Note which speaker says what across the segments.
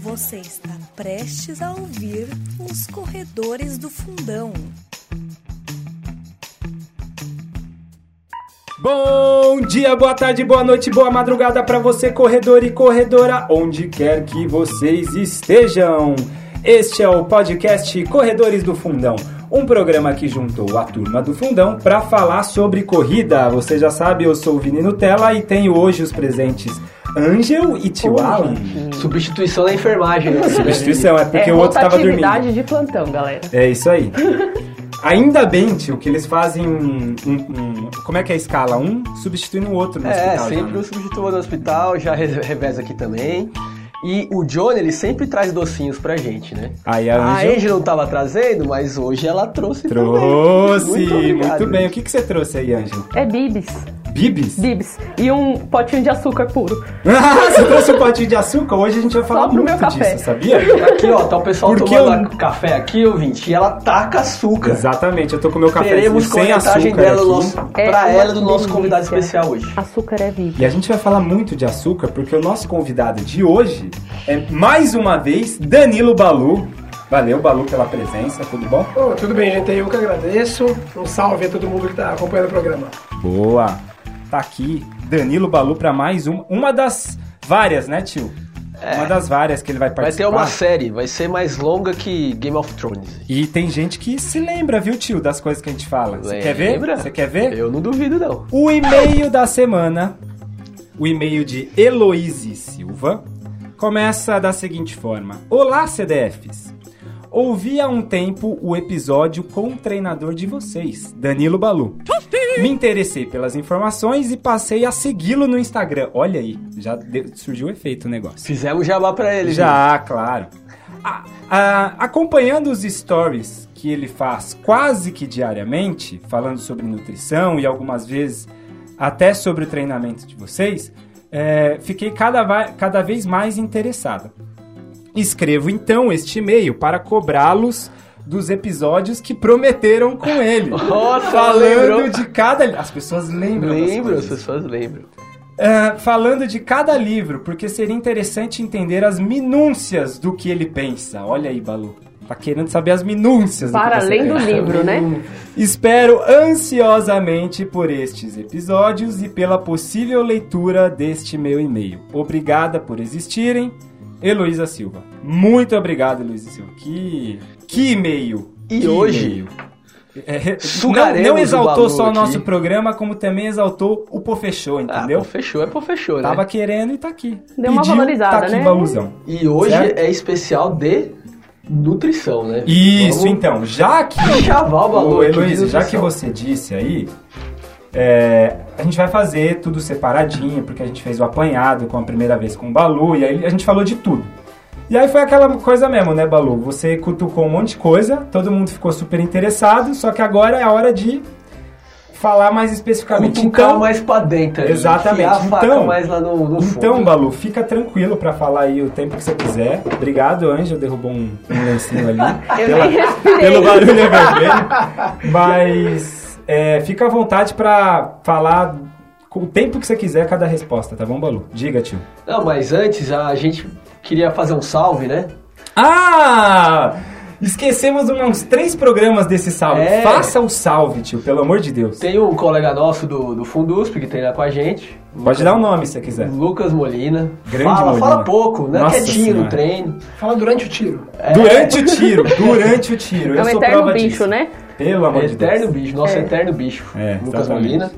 Speaker 1: Você está prestes a ouvir os corredores do fundão.
Speaker 2: Bom dia, boa tarde, boa noite, boa madrugada para você, corredor e corredora, onde quer que vocês estejam. Este é o podcast Corredores do Fundão, um programa que juntou a turma do Fundão para falar sobre corrida. Você já sabe, eu sou o Vini Nutella e tenho hoje os presentes Angel e Tio Alan.
Speaker 3: Substituição da enfermagem. né?
Speaker 2: Substituição, é porque
Speaker 4: é,
Speaker 2: o outro tava dormindo.
Speaker 4: de plantão, galera.
Speaker 2: É isso aí. Ainda bem, tio, que eles fazem um, um- um- Como é que é a escala? Um substituindo o outro no
Speaker 3: É,
Speaker 2: hospital. já,
Speaker 3: sempre
Speaker 2: né?
Speaker 3: o substituto no hospital, já re- reveza aqui também. E o Johnny, ele sempre traz docinhos pra gente, né?
Speaker 2: Aí a
Speaker 3: A
Speaker 2: Angel
Speaker 3: não tava trazendo, mas hoje ela trouxe
Speaker 2: trouxe.
Speaker 3: também.
Speaker 2: Muito,
Speaker 3: obrigado.
Speaker 2: bem. O que, que você trouxe aí, Angel?
Speaker 4: É bibis.
Speaker 2: Bibis?
Speaker 4: Bibis. E um potinho de açúcar puro.
Speaker 2: você trouxe um potinho de açúcar? Hoje a gente vai falar muito
Speaker 4: meu café.
Speaker 2: disso, sabia?
Speaker 3: Aqui, ó, tá o pessoal
Speaker 2: Porque
Speaker 3: tomando
Speaker 2: eu-
Speaker 3: café aqui, ouvinte, e ela taca açúcar.
Speaker 2: Exatamente, eu tô com meu cafezinho
Speaker 3: Teremos
Speaker 2: sem açúcar
Speaker 3: dela
Speaker 2: aqui.
Speaker 3: no nosso,
Speaker 4: É
Speaker 3: pra ela do nosso convidado especial hoje.
Speaker 4: Açúcar é vida.
Speaker 2: E a gente vai falar muito de açúcar porque o nosso convidado de hoje é mais uma vez Danilo Balu. Valeu, Balu, pela presença, tudo bom?
Speaker 5: Ô, tudo bem, gente. Eu que agradeço. Um salve a todo mundo que está acompanhando o programa.
Speaker 2: Boa! Tá aqui Danilo Balu pra mais uma. Uma das várias, né, tio? Uma das várias que ele vai
Speaker 3: É. Vai ter
Speaker 2: participar.
Speaker 3: uma série, vai ser mais longa que Game of Thrones.
Speaker 2: E tem gente que se lembra, viu, tio, das coisas que a gente fala. Você quer ver? Você quer ver?
Speaker 3: Eu não duvido, não.
Speaker 2: O e-mail da semana, o e-mail de Heloíse Silva, começa da seguinte forma: Olá, CDFs! Ouvi há um tempo o episódio com o treinador de vocês, Danilo Balu. Me interessei pelas informações e passei a segui-lo no Instagram. Olha aí, já deu- surgiu o efeito o negócio.
Speaker 3: Fizemos jabá pra ele.
Speaker 2: Já, claro. A- a- acompanhando os stories que ele faz quase que diariamente, falando sobre nutrição e algumas vezes até sobre o treinamento de vocês, é, fiquei cada, cada vez mais interessado. Escrevo então este e-mail para cobrá-los dos episódios que prometeram com ele.
Speaker 3: Nossa,
Speaker 2: falando
Speaker 3: lembrou.
Speaker 2: de cada. As pessoas lembram.
Speaker 3: Lembro, as pessoas lembram.
Speaker 2: É, falando de cada livro, porque seria interessante entender as minúcias do que ele pensa. Olha aí, Balu. Tá querendo saber as minúcias do
Speaker 4: Para além do livro, né?
Speaker 2: Espero ansiosamente por estes episódios e pela possível leitura deste meu e-mail. Obrigada por existirem, Heloísa Silva. Muito obrigado, Heloísa Silva. Que, que e-mail.
Speaker 3: E
Speaker 2: que
Speaker 3: hoje,
Speaker 2: e-mail. É, não,
Speaker 3: sugaremos
Speaker 2: não
Speaker 3: o
Speaker 2: exaltou
Speaker 3: Balu
Speaker 2: só o
Speaker 3: aqui.
Speaker 2: nosso programa, como também exaltou o Pô Fechou, entendeu?
Speaker 3: Ah, pô, fechou, é pô, fechou, né?
Speaker 2: Tava querendo e tá aqui.
Speaker 4: Deu uma
Speaker 2: Pediu,
Speaker 4: valorizada,
Speaker 2: tá aqui,
Speaker 4: né?
Speaker 2: Baluzão.
Speaker 3: E hoje
Speaker 2: Certo?
Speaker 3: é especial de nutrição, né?
Speaker 2: Isso,
Speaker 3: Vamos
Speaker 2: então, já que.
Speaker 3: chavar o Balu
Speaker 2: Ô, Heloísa, já que você disse aí, é, a gente vai fazer tudo separadinho, porque a gente fez o apanhado com a primeira vez com o Balu, e aí a gente falou de tudo. E aí foi aquela coisa mesmo, né, Balu? Você cutucou um monte de coisa, todo mundo ficou super interessado, só que agora é a hora de falar mais especificamente.
Speaker 3: Cutucar
Speaker 2: Então,
Speaker 3: mais pra dentro. ali,
Speaker 2: Exatamente. Então-
Speaker 3: mais lá no, no fundo.
Speaker 2: Então, Balu, fica tranquilo pra falar aí o tempo que você quiser. Obrigado, Ângelo, derrubou um, um lencinho ali.
Speaker 4: Eu
Speaker 2: pela-
Speaker 4: nem respirei.
Speaker 2: pelo barulho é vermelho. Mas é, fica à vontade pra falar com o tempo que você quiser cada resposta, tá bom, Balu? Diga, tio.
Speaker 3: Não, mas antes a gente queria fazer um salve, né?
Speaker 2: Ah! Esquecemos uns três programas desse salve.
Speaker 3: É.
Speaker 2: Faça o salve, tio, pelo amor de Deus.
Speaker 3: Tem um colega nosso do, do Fundusp que treina com a gente.
Speaker 2: Pode dar o nome se você quiser.
Speaker 3: Lucas Molina.
Speaker 2: Grande
Speaker 3: fala,
Speaker 2: Molina.
Speaker 3: fala pouco, né?
Speaker 2: Nossa
Speaker 3: Quietinho
Speaker 2: Senhora.
Speaker 3: no treino.
Speaker 5: Fala durante o tiro.
Speaker 2: Durante o tiro, durante o tiro.
Speaker 4: É
Speaker 2: Eu
Speaker 4: um
Speaker 2: sou
Speaker 4: eterno
Speaker 2: prova
Speaker 4: bicho,
Speaker 2: disso.
Speaker 4: né?
Speaker 2: Pelo amor de Deus.
Speaker 3: Eterno bicho, nosso
Speaker 4: É.
Speaker 3: eterno bicho.
Speaker 2: É,
Speaker 3: Lucas
Speaker 2: exatamente.
Speaker 3: Molina.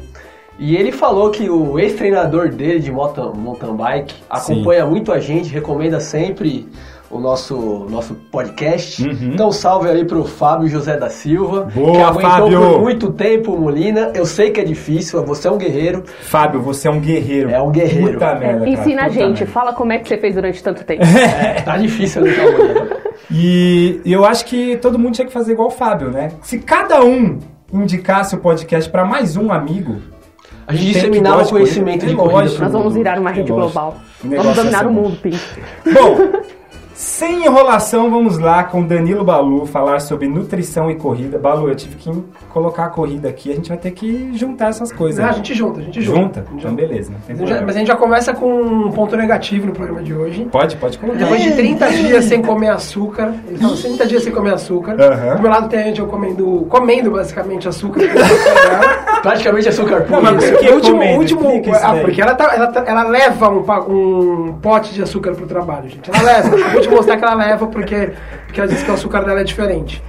Speaker 3: E ele falou que o ex-treinador dele de mountain, mountain bike acompanha muito a gente, recomenda sempre o nosso, nosso podcast.
Speaker 2: Uhum.
Speaker 3: Então salve aí pro Fábio José da Silva,
Speaker 2: Boa,
Speaker 3: que aguentou
Speaker 2: Fábio!
Speaker 3: por muito tempo o Molina. Eu sei que é difícil, você é um guerreiro.
Speaker 2: Fábio, você é um guerreiro.
Speaker 3: É um guerreiro.
Speaker 2: Puta merda, cara,
Speaker 4: Ensina a
Speaker 2: puta
Speaker 4: gente,
Speaker 2: merda.
Speaker 4: fala como é que você fez durante tanto tempo.
Speaker 3: É, tá difícil deixar o.
Speaker 2: E eu acho que todo mundo tinha que fazer igual o Fábio, né? Se cada um indicasse o podcast pra mais um amigo,
Speaker 3: A gente disseminava
Speaker 2: de
Speaker 3: conhecimento de
Speaker 2: É
Speaker 3: corrida.
Speaker 4: Nós vamos virar uma rede global.
Speaker 2: O
Speaker 4: Vamos dominar o mundo, Pim.
Speaker 2: Bom, Sem enrolação, vamos lá com Danilo Balu falar sobre nutrição e corrida. Balu, eu tive que colocar a corrida aqui, a gente vai ter que juntar essas coisas. Né?
Speaker 5: a gente junta, a gente junta.
Speaker 2: Junta? Então beleza,
Speaker 5: Mas a gente já-. Mas a gente já começa com um ponto negativo no programa de hoje.
Speaker 2: Pode, pode colocar.
Speaker 5: Depois de 30 dias sem comer açúcar, ele fala 30 dias sem comer açúcar.
Speaker 2: Aham.
Speaker 5: Do meu lado tem a gente eu comendo, comendo basicamente açúcar.
Speaker 3: Praticamente açúcar puro.
Speaker 2: Não, mas por que
Speaker 5: o último,
Speaker 2: comendo?
Speaker 5: último ah, porque ela, tá- ela, tá- ela leva um, um pote de açúcar pro trabalho, gente. Ela leva. Eu vou te mostrar que ela leva porque, porque ela disse que o açúcar dela é diferente.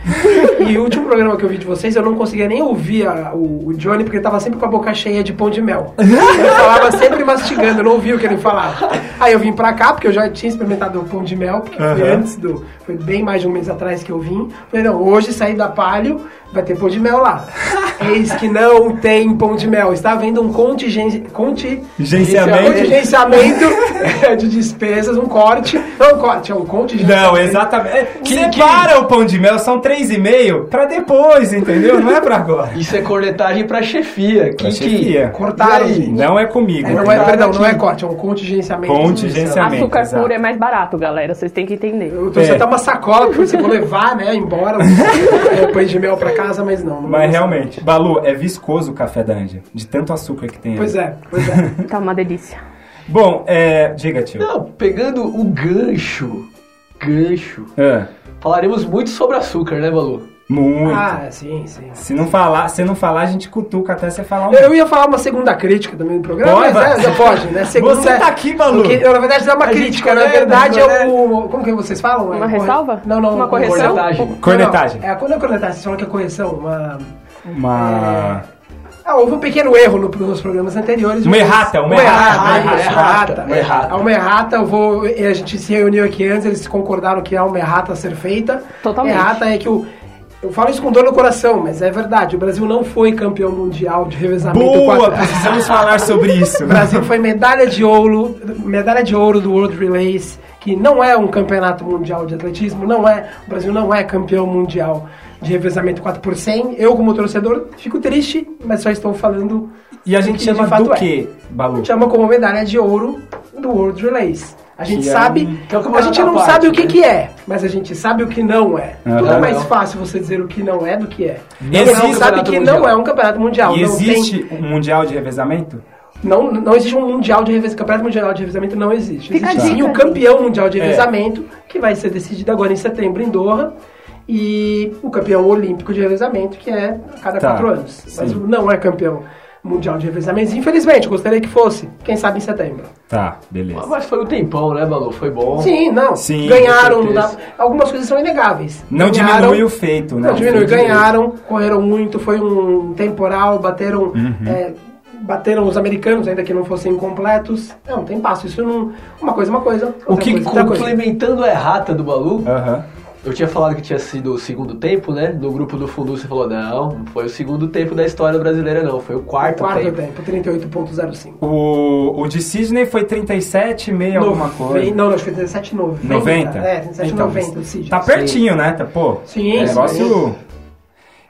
Speaker 5: E o último programa que eu vi de vocês, eu não conseguia nem ouvir a- o, o Johnny porque ele tava sempre com a boca cheia de pão de mel. Ele falava sempre mastigando, eu não ouvia o que ele falava. Aí eu vim pra cá, porque eu já tinha experimentado o pão de mel, porque foi antes do. Foi bem mais de um mês atrás que eu vim. Falei, não, hoje saí da palio, vai ter pão de mel lá. Eis que não tem pão de mel. Está havendo um contingen... conti...
Speaker 2: Gerenciamento.
Speaker 5: contingenciamento é, de despesas, um corte. Não um corte, é um contingenciamento.
Speaker 2: Não, exatamente. É,
Speaker 3: Que-
Speaker 2: Separa o pão de mel, são três e meio pra depois, entendeu? Não é pra agora.
Speaker 3: Isso é cornetagem pra chefia.
Speaker 2: Pra
Speaker 3: Que,
Speaker 2: chefia.
Speaker 3: Que...
Speaker 5: Cortaram.
Speaker 2: Não é comigo.
Speaker 5: É, não é, perdão, não é corte, é um contingenciamento.
Speaker 2: Contingenciamento.
Speaker 4: Açúcar puro é mais barato, galera. Vocês têm que entender.
Speaker 5: Eu trouxe
Speaker 2: É.
Speaker 5: até uma sacola pra você vou levar, né, embora o pão de mel pra casa, mas não. não
Speaker 2: Mas realmente, Balu, é viscoso o café da Anja, de tanto açúcar que tem.
Speaker 5: Pois
Speaker 2: aí.
Speaker 5: é, pois é.
Speaker 4: Tá uma delícia.
Speaker 2: Bom, é, diga, tio.
Speaker 3: Não, pegando o gancho. Gancho.
Speaker 2: É,
Speaker 3: Falaremos muito sobre açúcar, né, Balu?
Speaker 2: Muito.
Speaker 5: Ah, sim, sim.
Speaker 2: Se não falar, se não falar, a gente cutuca até você falar um.
Speaker 5: Eu ia falar uma segunda crítica também no programa,
Speaker 2: Pode,
Speaker 5: mas né, já pode, né? Segunda
Speaker 2: Você tá aqui, Balu.
Speaker 5: Porque, na verdade, não é uma
Speaker 3: A
Speaker 5: crítica, na verdade é o... Como que vocês falam? É
Speaker 4: Uma
Speaker 5: corre-
Speaker 4: ressalva?
Speaker 5: Não, não.
Speaker 4: Uma
Speaker 5: não,
Speaker 4: correção?
Speaker 3: Cornetagem.
Speaker 5: Não,
Speaker 2: Cornetagem.
Speaker 5: não, É a não é cornetagem, vocês falam que é correção, uma...
Speaker 2: Uma.
Speaker 5: Ah, houve um pequeno erro no- nos programas anteriores.
Speaker 2: Uma errata, uma errata,
Speaker 5: errata,
Speaker 3: uma errata, uma errata.
Speaker 5: É Uma errata, eu vou. e A gente se reuniu aqui antes, eles concordaram que há uma errata a ser feita.
Speaker 4: Totalmente.
Speaker 5: Errata é que o. Eu falo isso com dor no coração, mas é verdade. O Brasil não foi campeão mundial de revezamento
Speaker 2: Boa!
Speaker 5: quatro-
Speaker 2: Precisamos falar sobre isso.
Speaker 5: O Brasil foi medalha de ouro, medalha de ouro do World Relays, que não é um campeonato mundial de atletismo, não é, o Brasil não é campeão mundial de revezamento 4 por 100. Eu como torcedor fico triste, mas só estou falando
Speaker 2: E a gente chama
Speaker 5: de fato
Speaker 2: do
Speaker 5: é.
Speaker 2: quê, Balu?
Speaker 5: Chama como medalha de ouro do World Relays. A gente
Speaker 2: Que é
Speaker 5: sabe,
Speaker 2: um-
Speaker 3: que é um
Speaker 5: a gente não
Speaker 3: parte,
Speaker 5: sabe o que,
Speaker 3: né?
Speaker 5: que é, mas a gente sabe o que não é.
Speaker 2: Aham.
Speaker 5: Então é mais
Speaker 3: Não.
Speaker 5: fácil você dizer o que não é do que é.
Speaker 2: Existe
Speaker 5: Você sabe que
Speaker 3: mundial.
Speaker 5: não é um campeonato mundial.
Speaker 2: E
Speaker 5: não tem-
Speaker 2: existe um mundial de revezamento?
Speaker 5: não, não existe um mundial de revezamento, campeonato mundial de revezamento não existe.
Speaker 4: Fica
Speaker 5: existe sim o campeão mundial de
Speaker 2: É.
Speaker 5: revezamento, que vai ser decidido agora em setembro em Doha, e o campeão olímpico de revezamento, que é a cada
Speaker 2: Tá,
Speaker 5: quatro anos. Mas
Speaker 2: sim.
Speaker 5: não é campeão mundial de revezamento. Infelizmente, gostaria que fosse. Quem sabe em setembro.
Speaker 2: Tá, beleza.
Speaker 3: Mas foi um tempão, né, Balu? Foi bom.
Speaker 5: Sim, não.
Speaker 2: Sim,
Speaker 5: ganharam. não dá- algumas coisas são inegáveis.
Speaker 2: Não
Speaker 5: Ganharam-
Speaker 2: diminui o feito, né?
Speaker 5: Não diminui. Ganharam, correram muito, foi um temporal, bateram.
Speaker 2: Uhum.
Speaker 5: é, bateram os americanos, ainda que não fossem completos. Não, tem passo. Isso não. Uma coisa, é uma coisa.
Speaker 3: O que
Speaker 5: coisa, outra coisa.
Speaker 3: complementando a errata do Balu,
Speaker 2: Aham.
Speaker 3: Eu tinha falado que tinha sido o segundo tempo, né? No grupo do Fundu você falou, não, não foi o segundo tempo da história brasileira, não. Foi o quarto,
Speaker 5: Quarto
Speaker 3: tempo.
Speaker 5: tempo, 38.05.
Speaker 2: O, o de Sidney foi 37, meio alguma coisa.
Speaker 5: Não, não, acho que foi 17,90.
Speaker 2: 90?
Speaker 5: É, 37,90
Speaker 2: Então,
Speaker 5: o Sidney.
Speaker 2: Tá pertinho, né? Tá, pô.
Speaker 5: Sim,
Speaker 2: é
Speaker 5: sim.
Speaker 2: negócio.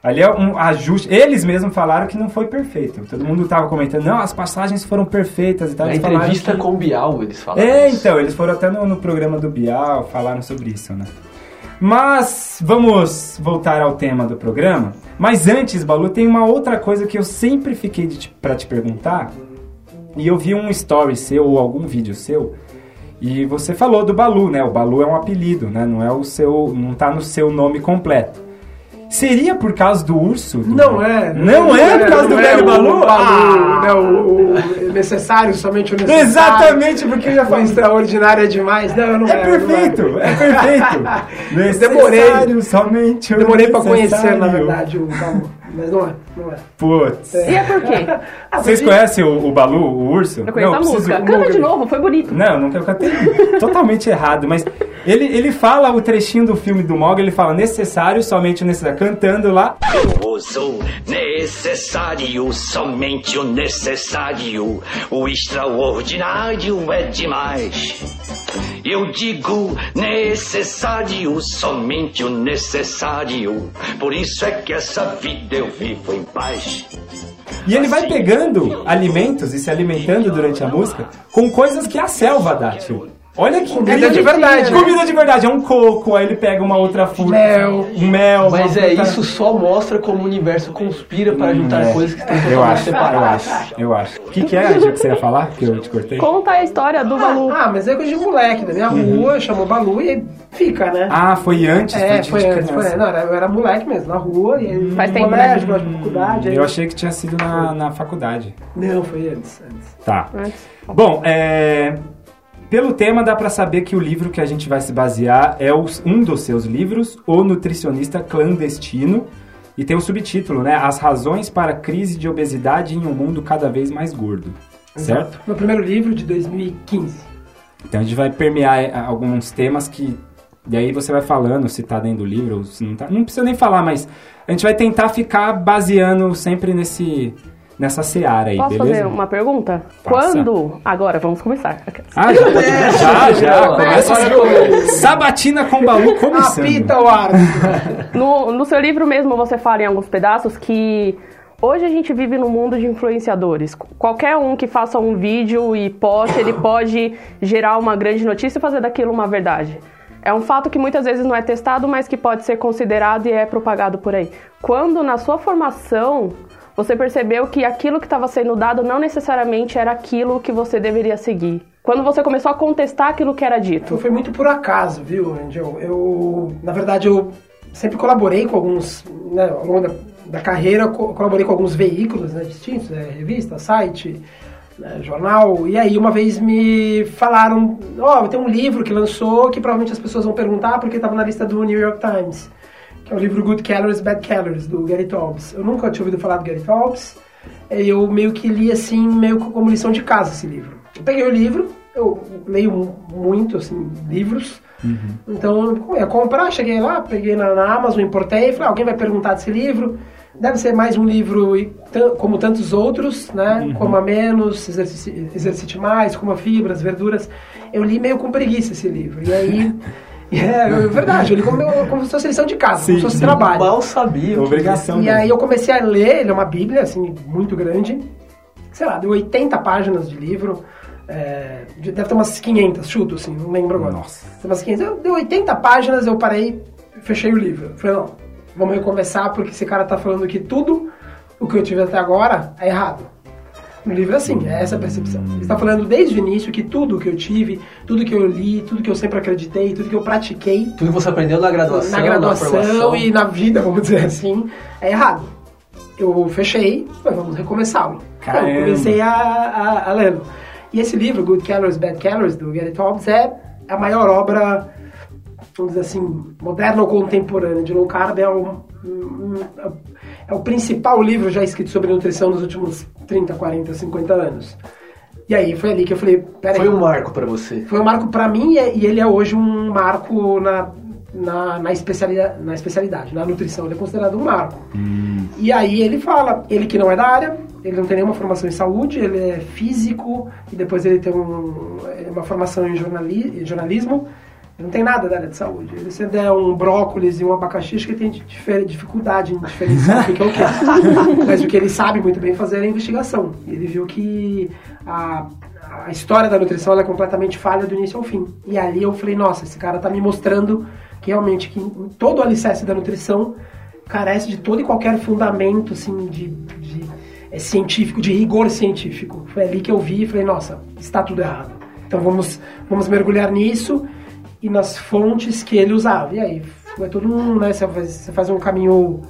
Speaker 2: Ali é um ajuste. Eles mesmos falaram que não foi perfeito. Todo mundo tava comentando, não, as passagens foram perfeitas e tal.
Speaker 3: Na
Speaker 2: Eles
Speaker 3: entrevista
Speaker 2: que-
Speaker 3: com o Bial, eles falaram
Speaker 2: É,
Speaker 3: isso.
Speaker 2: então, eles foram até no, no programa do Bial, falaram sobre isso, né? Mas vamos voltar ao tema do programa. Mas antes, Balu, tem uma outra coisa que eu sempre fiquei pra te perguntar. E eu vi um story seu ou algum vídeo seu. E você falou do Balu, né? O Balu é um apelido, né? Não é o seu, não tá no seu nome completo. Seria por causa do urso? do-
Speaker 5: Não é.
Speaker 2: Não é por causa do
Speaker 5: não é
Speaker 2: velho
Speaker 5: o
Speaker 2: Balu? Ah!
Speaker 5: né, o, o necessário, somente o necessário.
Speaker 2: Exatamente, porque eu já falei.
Speaker 5: extraordinário é demais. Não, não
Speaker 2: É
Speaker 5: é.
Speaker 2: perfeito,
Speaker 5: não é.
Speaker 2: é perfeito.
Speaker 5: Demorei.
Speaker 2: Necessário, somente o
Speaker 5: Demorei pra
Speaker 2: necessário.
Speaker 5: conhecer, na verdade, o Balu. Mas não é, não é.
Speaker 2: Putz.
Speaker 4: E é por quê?
Speaker 5: Ah,
Speaker 2: Vocês conhecem o, o Balu, o urso?
Speaker 4: Eu conheço a
Speaker 2: preciso-
Speaker 4: música. Canta de novo, foi bonito.
Speaker 2: Não, nunca eu cantei totalmente errado, mas ele, ele fala o trechinho do filme do Mogli, ele fala necessário, somente o necessário, cantando lá.
Speaker 6: Eu uso necessário, somente o necessário. O extraordinário é demais. Eu digo necessário, somente o necessário. Por isso é que essa vida eu vivo em paz.
Speaker 2: E ele vai pegando alimentos e se alimentando durante a música com coisas que a selva dá, tio. Olha que
Speaker 5: Comida
Speaker 2: incrível.
Speaker 5: de verdade, né?
Speaker 2: Comida de verdade, é um coco, aí ele pega uma outra fruta.
Speaker 5: Mel.
Speaker 2: Um mel.
Speaker 3: Mas é,
Speaker 2: fruta-
Speaker 3: isso só mostra como o universo conspira para juntar
Speaker 2: É.
Speaker 3: coisas que estão
Speaker 2: Eu
Speaker 3: totalmente
Speaker 2: acho, eu
Speaker 3: separadas.
Speaker 2: acho, eu acho. O que, que é, Gil, que você ia falar? Que eu te cortei?
Speaker 4: Conta a história do Balu.
Speaker 5: Ah, mas é coisa de moleque, da minha rua, chamou Balu e fica, né?
Speaker 2: Uhum. Ah, foi antes?
Speaker 5: é,
Speaker 2: de
Speaker 5: foi antes, foi, não, era- eu era moleque mesmo, na rua, e
Speaker 4: Faz tempo,
Speaker 5: colégio,
Speaker 4: né?
Speaker 5: faculdade. aí-
Speaker 2: Eu achei que tinha sido na, na faculdade.
Speaker 5: Não, foi antes, antes.
Speaker 2: Tá.
Speaker 4: Antes.
Speaker 2: Bom, é, pelo tema dá pra saber que o livro que a gente vai se basear é os- um dos seus livros, O Nutricionista Clandestino, e tem o subtítulo, né? As razões para a crise de obesidade em um mundo cada vez mais gordo. Certo?
Speaker 5: Meu primeiro livro de 2015.
Speaker 2: Então a gente vai permear é, alguns temas que. E aí você vai falando se tá dentro do livro ou se não tá. Não precisa nem falar, mas a gente vai tentar ficar baseando sempre nesse, nessa seara aí,
Speaker 4: Posso
Speaker 2: beleza?
Speaker 4: fazer uma pergunta?
Speaker 2: Faça.
Speaker 4: Quando. Agora, vamos começar.
Speaker 2: Ah, já, pode- já, já. Começa
Speaker 3: agora
Speaker 2: assim. Sabatina com baú começando.
Speaker 5: Apita o árbitro.
Speaker 4: No, no seu livro mesmo você fala em alguns pedaços que hoje a gente vive num mundo de influenciadores. Qualquer um que faça um vídeo e poste, ele pode gerar uma grande notícia e fazer daquilo uma verdade. É um fato que muitas vezes não é testado, mas que pode ser considerado e é propagado por aí. Quando na sua formação você percebeu que aquilo que estava sendo dado não necessariamente era aquilo que você deveria seguir. Quando você começou a contestar aquilo que era dito.
Speaker 5: Foi muito por acaso, viu, Angel? Eu, na verdade, eu sempre colaborei com alguns, né, ao longo da, da carreira, co- colaborei com alguns veículos né, distintos, né, revista, site, né, jornal, e aí uma vez me falaram, ó, tem um livro que lançou que provavelmente as pessoas vão perguntar porque estava na lista do New York Times, que é o livro Good Calories, Bad Calories, do Gary Taubes. Eu nunca tinha ouvido falar do Gary Taubes, eu meio que li assim, meio como lição de casa esse livro. Eu peguei o livro, eu leio mu- muito, assim, livros, então eu ia comprar, cheguei lá, peguei na, na Amazon, importei, falei, ah, alguém vai perguntar desse livro, deve ser mais um livro como tantos outros, né, coma menos, exercice, exercite mais, coma fibras, verduras, eu li meio com preguiça esse livro, e aí... É, é verdade, eu li como, como se fosse lição de casa,
Speaker 2: Sim,
Speaker 5: como se fosse
Speaker 2: sim.
Speaker 5: trabalho.
Speaker 3: Mal sabia.
Speaker 2: Obrigação.
Speaker 5: E
Speaker 2: mesmo.
Speaker 5: aí eu comecei a ler, ele é uma bíblia, assim, muito grande. Sei lá, deu 80 páginas de livro. é, de- deve ter umas 500, chuto, assim, não lembro agora.
Speaker 2: Nossa.
Speaker 5: Tem umas 500. Deu 80 páginas, eu parei, fechei o livro. Falei, não, vamos recomeçar, porque esse cara tá falando que tudo o que eu tive até agora é errado. No livro assim, é essa a percepção. Ele está falando desde o início que tudo que eu tive, tudo que eu li, tudo que eu sempre acreditei, tudo que eu pratiquei,
Speaker 3: Tudo que você aprendeu na graduação,
Speaker 5: na graduação
Speaker 3: formação.
Speaker 5: e na vida, vamos dizer assim, é errado. Eu fechei, falei, vamos recomeçá-lo. Então. Eu comecei a, a, a. E esse livro, Good Calories, Bad Calories, do Gary Taubes, é a maior obra, vamos dizer assim, moderna ou contemporânea de low carb. É um, é o principal livro já escrito sobre nutrição nos últimos 30, 40, 50 anos. E aí foi ali que eu falei, peraí.
Speaker 3: Foi um marco pra você.
Speaker 5: Foi um marco pra mim e e ele é hoje um marco na, na, na, especialidade, na especialidade, na nutrição. Ele é considerado um marco. E aí ele fala, ele que não é da área, ele não tem nenhuma formação em saúde, ele é físico e depois ele tem um, uma formação em jornali, em jornalismo. Não tem nada da área de saúde. Ele, se der um brócolis e um abacaxi, acho que ele tem dificuldade em diferenciar o que é o que. Mas o que ele sabe muito bem fazer é a investigação. Ele viu que a, a história da nutrição é completamente falha do início ao fim. E ali eu falei, nossa, esse cara tá me mostrando que realmente que todo o alicerce da nutrição carece de todo e qualquer fundamento assim, de, de é, científico, de rigor científico. Foi ali que eu vi e falei, nossa, está tudo errado. Então vamos, vamos mergulhar nisso e nas fontes que ele usava. E aí foi todo um, né, você faz, você faz um caminho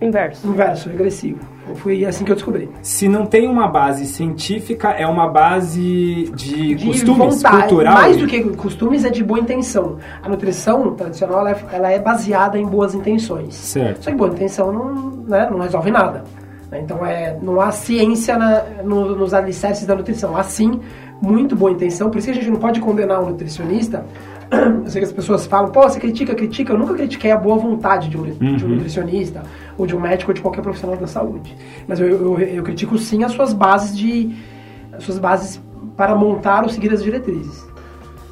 Speaker 4: Inverso.
Speaker 5: inverso, regressivo. Foi assim que eu descobri.
Speaker 2: Se não tem uma base científica, é uma base de,
Speaker 5: de
Speaker 2: costumes,
Speaker 5: vontade.
Speaker 2: cultural.
Speaker 5: Mais do que costumes, é de boa intenção. A nutrição tradicional ela é, ela é baseada em boas intenções.
Speaker 2: Certo.
Speaker 5: Só que boa intenção não, né, não resolve nada. né? Então é, não há ciência na- no- nos alicerces da nutrição. Há sim muito boa intenção. Por isso que a gente não pode condenar um nutricionista. Eu sei que as pessoas falam, pô, você critica, critica. Eu nunca critiquei a boa vontade de um, de um nutricionista, ou de um médico, ou de qualquer profissional da saúde. Mas eu, eu, eu critico sim as suas bases de. as suas bases para montar ou seguir as diretrizes.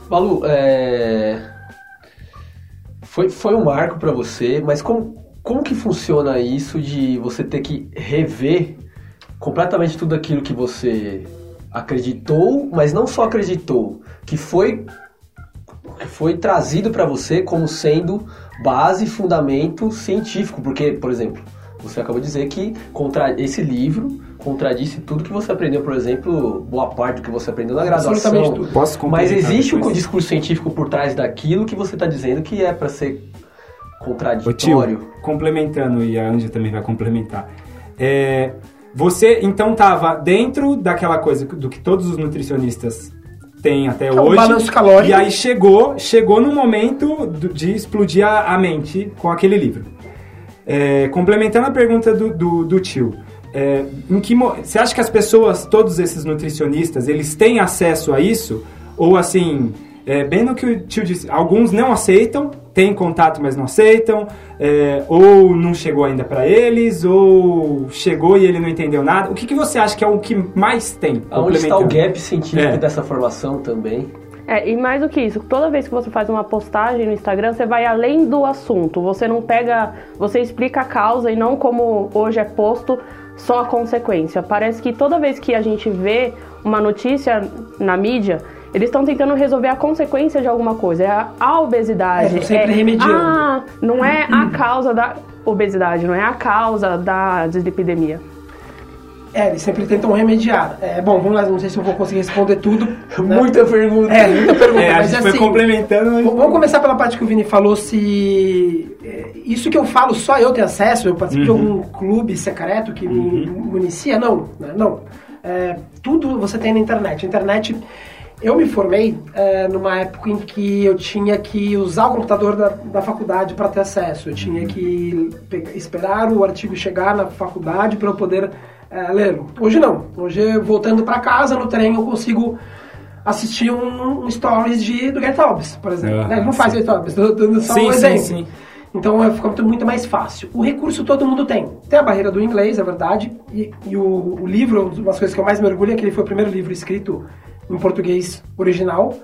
Speaker 3: Balu, é... foi, foi um marco pra você, mas como, como que funciona isso de você ter que rever completamente tudo aquilo que você acreditou, mas não só acreditou, que foi foi trazido para você como sendo base, fundamento científico, porque, por exemplo, você acabou de dizer que contra esse livro contradisse tudo que você aprendeu, por exemplo, boa parte do que você aprendeu na graduação.
Speaker 5: Absolutamente tudo.
Speaker 2: Posso
Speaker 3: Mas existe um discurso científico por trás daquilo que você está dizendo que é para ser
Speaker 2: Ô,
Speaker 3: contraditório.
Speaker 2: tio, complementando, e a Anja também vai complementar. É, você, então, estava dentro daquela coisa do que todos os nutricionistas têm até
Speaker 5: é
Speaker 2: hoje.
Speaker 5: balanço calórico.
Speaker 2: E aí chegou, chegou no momento de explodir a, mente com aquele livro. É, complementando a pergunta do, do, do tio, é, em que você acha que as pessoas, todos esses nutricionistas, eles têm acesso a isso? Ou assim, é, bem no que o tio disse, alguns não aceitam, têm contato, mas não aceitam, é, ou não chegou ainda para eles, ou chegou e ele não entendeu nada. O que, que você acha que é o que mais tem?
Speaker 3: Aonde está o gap científico
Speaker 2: É.
Speaker 3: dessa formação também?
Speaker 4: É, e mais do que isso, toda vez que você faz uma postagem no Instagram, você vai além do assunto. Você não pega. Você explica a causa e não como hoje é posto só a consequência. Parece que toda vez que a gente vê uma notícia na mídia, eles estão tentando resolver a consequência de alguma coisa. É a, obesidade.
Speaker 5: É, sempre remediando.
Speaker 4: Ah, não é a causa da obesidade, não é a causa da dislipidemia.
Speaker 5: É, eles sempre tentam remediar. É, bom, vamos lá, não sei se eu vou conseguir responder tudo. né?
Speaker 3: Muita pergunta.
Speaker 5: É, muita pergunta.
Speaker 2: É, a
Speaker 5: mas
Speaker 2: gente foi
Speaker 5: assim,
Speaker 2: complementando. mas-
Speaker 5: Vamos começar pela parte que o Vini falou, se... é, Isso que eu falo, só eu tenho acesso, eu participo de algum clube secreto que me municia? Não, né, não. É, tudo você tem na internet. A internet... Eu me formei é, numa época em que eu tinha que usar o computador da, da faculdade para ter acesso. Eu tinha que pe- esperar o artigo chegar na faculdade para eu poder é, lê-lo. Hoje não. Hoje, voltando para casa, no trem, eu consigo assistir um, um stories de, do Get Hobbs, por exemplo.
Speaker 2: Ah,
Speaker 5: Né? Não faz
Speaker 2: sim.
Speaker 5: Get Hobbs, tô dando só
Speaker 2: Sim,
Speaker 5: um
Speaker 2: sim,
Speaker 5: exemplo.
Speaker 2: sim.
Speaker 5: Então é, fica muito, mais fácil. O recurso todo mundo tem. Tem a barreira do inglês, é verdade. E, e o, o livro, uma das coisas que eu mais me orgulho é que ele foi o primeiro livro escrito em português original,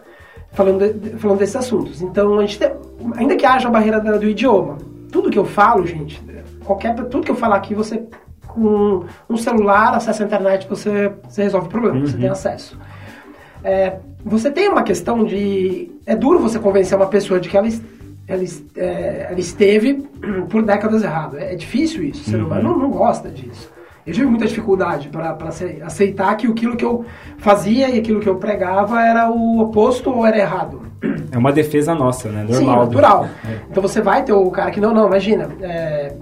Speaker 5: falando, de- falando desses assuntos. Então, a gente tem, ainda que haja a barreira do idioma, tudo que eu falo, gente, qualquer, tudo que eu falar aqui, você com um celular, acesso à internet, você, você resolve o problema, você tem acesso. É, você tem uma questão de. É duro você convencer uma pessoa de que ela, ela, é, ela esteve por décadas errado. É, é difícil isso. O ser humano não, não gosta disso. Eu tive muita dificuldade para aceitar que aquilo que eu fazia e aquilo que eu pregava era o oposto ou era errado.
Speaker 2: É uma defesa nossa, né? Normal.
Speaker 5: Sim, natural.
Speaker 2: É.
Speaker 5: Então você vai ter o cara que, não, não, imagina, é,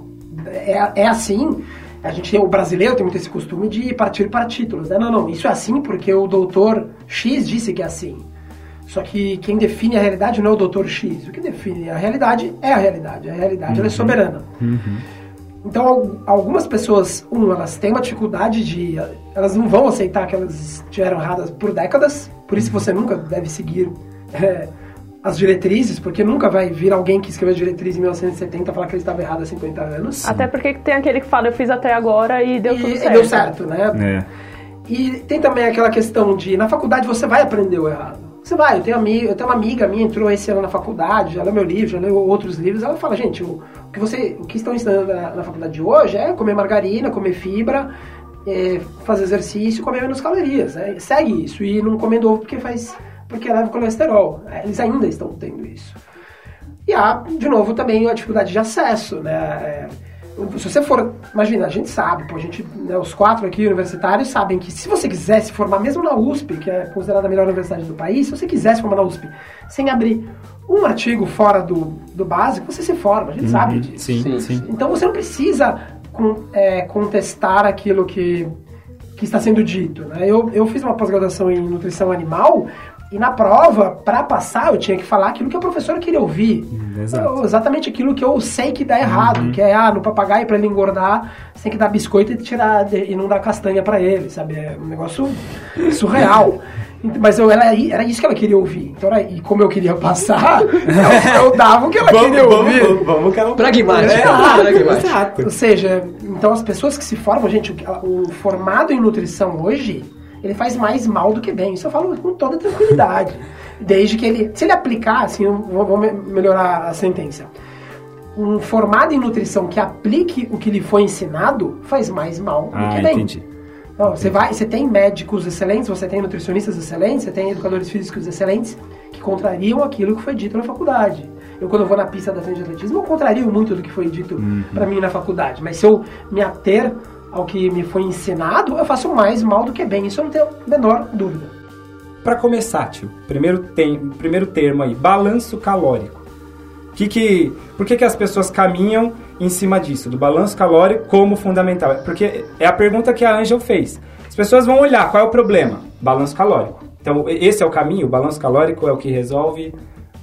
Speaker 5: é, é assim. A gente tem, o brasileiro tem muito esse costume de partir para títulos, né? Não, não, isso é assim porque o doutor X disse que é assim. Só que quem define a realidade não é o doutor X. O que define a realidade é a realidade. A realidade ela é soberana. Então, al- algumas pessoas, um, elas têm uma dificuldade de. Elas não vão aceitar que elas estiveram erradas por décadas, por isso você nunca deve seguir é, as diretrizes, porque nunca vai vir alguém que escreveu diretriz em 1970 falar que ele estava errado há 50 anos.
Speaker 4: Até porque tem aquele que fala, eu fiz até agora e deu
Speaker 5: e,
Speaker 4: tudo
Speaker 5: e
Speaker 4: certo.
Speaker 5: deu certo, né?
Speaker 2: É.
Speaker 5: E tem também aquela questão de, na faculdade você vai aprender o errado. Você vai, eu tenho, ami- eu tenho uma amiga minha, entrou esse ano na faculdade, já leu meu livro, já leu outros livros, ela fala, gente, o, o que, você, o que estão ensinando na, na faculdade de hoje é comer margarina, comer fibra, é, fazer exercício, comer menos calorias. né? Segue isso, e não comendo ovo porque faz. porque leva colesterol. É, Eles ainda estão tendo isso. E há, de novo, também a dificuldade de acesso, né? É, se você for, imagina, a gente sabe, pô, a gente, né, os quatro aqui universitários sabem que se você quiser se formar mesmo na USP, que é considerada a melhor universidade do país, se você quiser se formar na USP sem abrir um artigo fora do, do básico, você se forma, a gente sabe disso.
Speaker 2: Sim, sim.
Speaker 3: Sim.
Speaker 5: Então você não precisa con- é, contestar aquilo que, que está sendo dito. Né? Eu, eu fiz uma pós-graduação em nutrição animal e na prova, para passar, eu tinha que falar aquilo que a professora queria ouvir.
Speaker 2: exato.
Speaker 5: Eu- exatamente aquilo que eu sei que dá errado, que é, ah, no papagaio, para ele engordar, você tem que dar biscoito e, tirar, e não dar castanha para ele, sabe? É um negócio surreal. Mas eu, era, era isso que ela queria ouvir. Então, era, e como eu queria passar, eu, eu dava o que ela queria ouvir.
Speaker 2: vamos, vamos, que ela-
Speaker 3: Pragmático.
Speaker 2: É, exato.
Speaker 5: Ou seja, então as pessoas que se formam, gente, o, o formado em nutrição hoje, ele faz mais mal do que bem. Isso eu falo com toda tranquilidade. Desde que ele, se ele aplicar, assim, vou, vou me- melhorar a sentença. Um formado em nutrição que aplique o que lhe foi ensinado faz mais mal do
Speaker 2: Ah,
Speaker 5: que bem.
Speaker 2: entendi.
Speaker 5: Não, você vai, você tem médicos excelentes, você tem nutricionistas excelentes, você tem educadores físicos excelentes que contrariam aquilo que foi dito na faculdade. Eu, quando eu vou na pista da frente de atletismo, eu contrario muito do que foi dito pra mim na faculdade. Mas se eu me ater ao que me foi ensinado, eu faço mais mal do que bem. Isso eu não tenho a menor dúvida.
Speaker 2: Pra começar, tio, primeiro, tem, primeiro termo aí, balanço calórico. Que que, por que, que as pessoas caminham em cima disso, do balanço calórico como fundamental? Porque é a pergunta que a Angel fez. As pessoas vão olhar qual é o problema? Balanço calórico. Então, esse é o caminho? O balanço calórico é o que resolve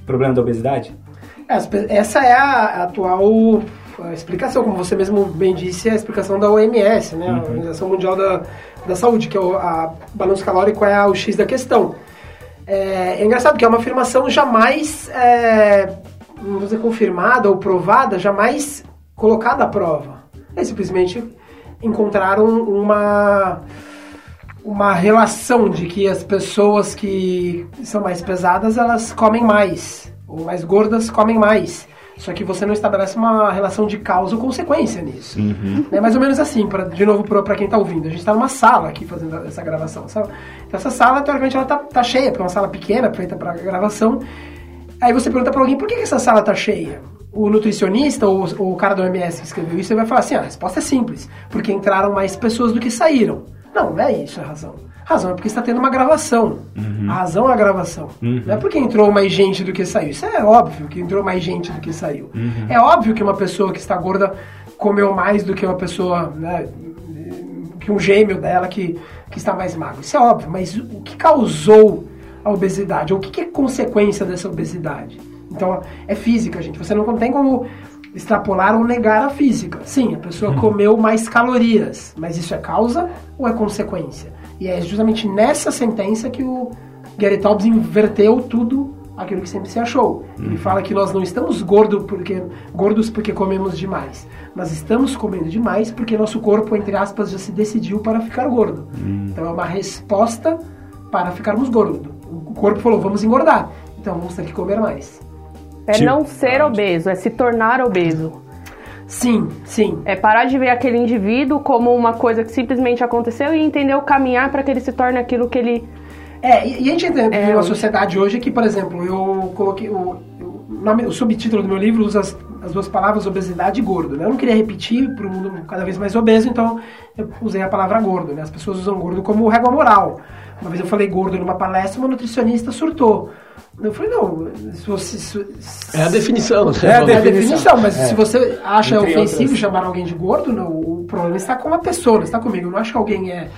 Speaker 2: o problema da obesidade?
Speaker 5: Essa é a atual a explicação, como você mesmo bem disse, é a explicação da OMS, né, a Organização Mundial da, da Saúde, que é o a balanço calórico é o X da questão. É, é engraçado que é uma afirmação jamais, é, vou dizer confirmada ou provada, jamais colocada à prova. Eles simplesmente encontraram uma uma relação de que as pessoas que são mais pesadas elas comem mais, ou mais gordas comem mais. Só que você não estabelece uma relação de causa ou consequência nisso. É mais ou menos assim, pra, de novo para quem está ouvindo. A gente está numa sala aqui fazendo essa gravação. Sabe? Então essa sala, teoricamente, ela tá, tá cheia, porque é uma sala pequena, feita para gravação. Aí você pergunta para alguém, por que, que essa sala tá cheia? O nutricionista ou, ou o cara do OMS que escreveu isso, ele vai falar assim, ah, a resposta é simples, porque entraram mais pessoas do que saíram. Não, não é isso a razão. Razão é porque está tendo uma gravação. A razão é a gravação. Não é porque entrou mais gente do que saiu. Isso é óbvio que entrou mais gente do que saiu. É óbvio que uma pessoa que está gorda comeu mais do que uma pessoa, né, que um gêmeo dela que, que está mais magro. Isso é óbvio, mas o que causou a obesidade? Ou o que, que é consequência dessa obesidade? Então, é física, gente. Você não tem como extrapolar ou negar a física. Sim, a pessoa comeu mais calorias, mas isso é causa ou é consequência? E é justamente nessa sentença que o Gary Taubes inverteu tudo aquilo que sempre se achou. Ele fala que nós não estamos gordo porque, gordos porque comemos demais. Nós estamos comendo demais porque nosso corpo, entre aspas, já se decidiu para ficar gordo. Então é uma resposta para ficarmos gordos. O corpo falou, vamos engordar. Então vamos ter que comer mais.
Speaker 4: É não ser obeso, é se tornar obeso.
Speaker 5: Sim, sim.
Speaker 4: É parar de ver aquele indivíduo como uma coisa que simplesmente aconteceu e entender o caminhar para que ele se torne aquilo que ele.
Speaker 5: É, e, e a gente vive
Speaker 4: É, hoje.
Speaker 5: sociedade hoje que, por exemplo, eu coloquei o, o, nome- o subtítulo do meu livro usa as, as duas palavras obesidade e gordo. Né? Eu não queria repetir para o mundo cada vez mais obeso, então eu usei a palavra gordo. Né? As pessoas usam gordo como régua moral. Uma vez eu falei gordo numa palestra, uma nutricionista surtou. Eu falei, não, se você. se-
Speaker 3: É a definição, né?
Speaker 2: É a
Speaker 5: é a
Speaker 2: definição.
Speaker 5: definição, mas se você acha
Speaker 2: Entre
Speaker 5: ofensivo
Speaker 2: outras.
Speaker 5: chamar alguém de gordo, não, o problema está com a pessoa, não está comigo. Eu não acho que alguém é,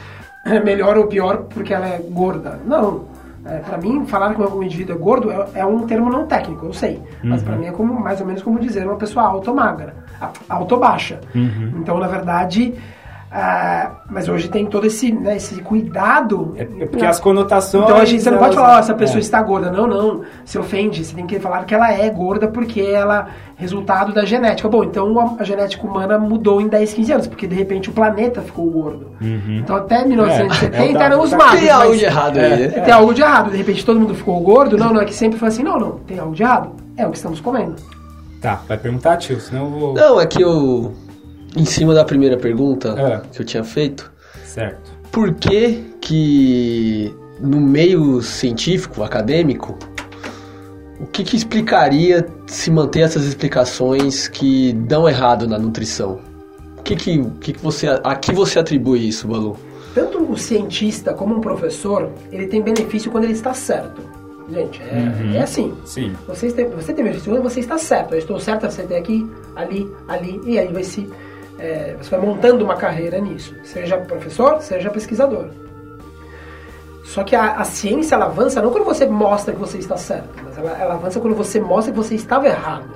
Speaker 5: é melhor ou pior porque ela é gorda. Não. É, para mim, falar que um indivíduo é gordo é, é um termo não técnico, eu sei. Mas
Speaker 2: Uhum.
Speaker 5: para mim é como, mais ou menos como dizer uma pessoa alta ou magra, a- alta ou baixa.
Speaker 2: Uhum.
Speaker 5: Então, na verdade. Ah, mas hoje tem todo esse, né, esse cuidado
Speaker 2: É é porque as conotações.
Speaker 5: então a gente, você não pode falar, ó, essa pessoa
Speaker 2: É.
Speaker 5: está gorda. Não, não. Se ofende. Você tem que falar que ela é gorda porque ela é resultado da genética. Bom, então a, a genética humana mudou em 10, 15 anos, porque de repente o planeta ficou gordo. Então até 1970
Speaker 2: É, é
Speaker 5: eram os
Speaker 2: dado.
Speaker 5: magros.
Speaker 3: Tem algo de errado aí, né?
Speaker 5: Tem algo de errado. De repente todo mundo ficou gordo. Não, não é que sempre foi assim. Não, não. Tem algo de errado. É o que estamos comendo.
Speaker 2: Tá, vai perguntar, tio, senão eu vou.
Speaker 3: Não, é que eu. Em cima da primeira pergunta
Speaker 2: É.
Speaker 3: que eu tinha feito,
Speaker 2: Certo.
Speaker 3: por que que no meio científico, acadêmico, o que que explicaria se manter essas explicações que dão errado na nutrição? O que que, o que, que você, a que você atribui isso, Balu?
Speaker 5: Tanto o cientista como um professor, ele tem benefício quando ele está certo. Gente, é, é assim.
Speaker 2: Sim.
Speaker 5: Você tem, você tem benefício quando você está certo. Eu estou certo, você tem aqui, ali, ali, e aí vai se. É, você vai montando uma carreira nisso. Seja professor, seja pesquisador. Só que a, a ciência ela avança não quando você mostra que você está certo, mas ela, ela avança quando você mostra que você estava errado.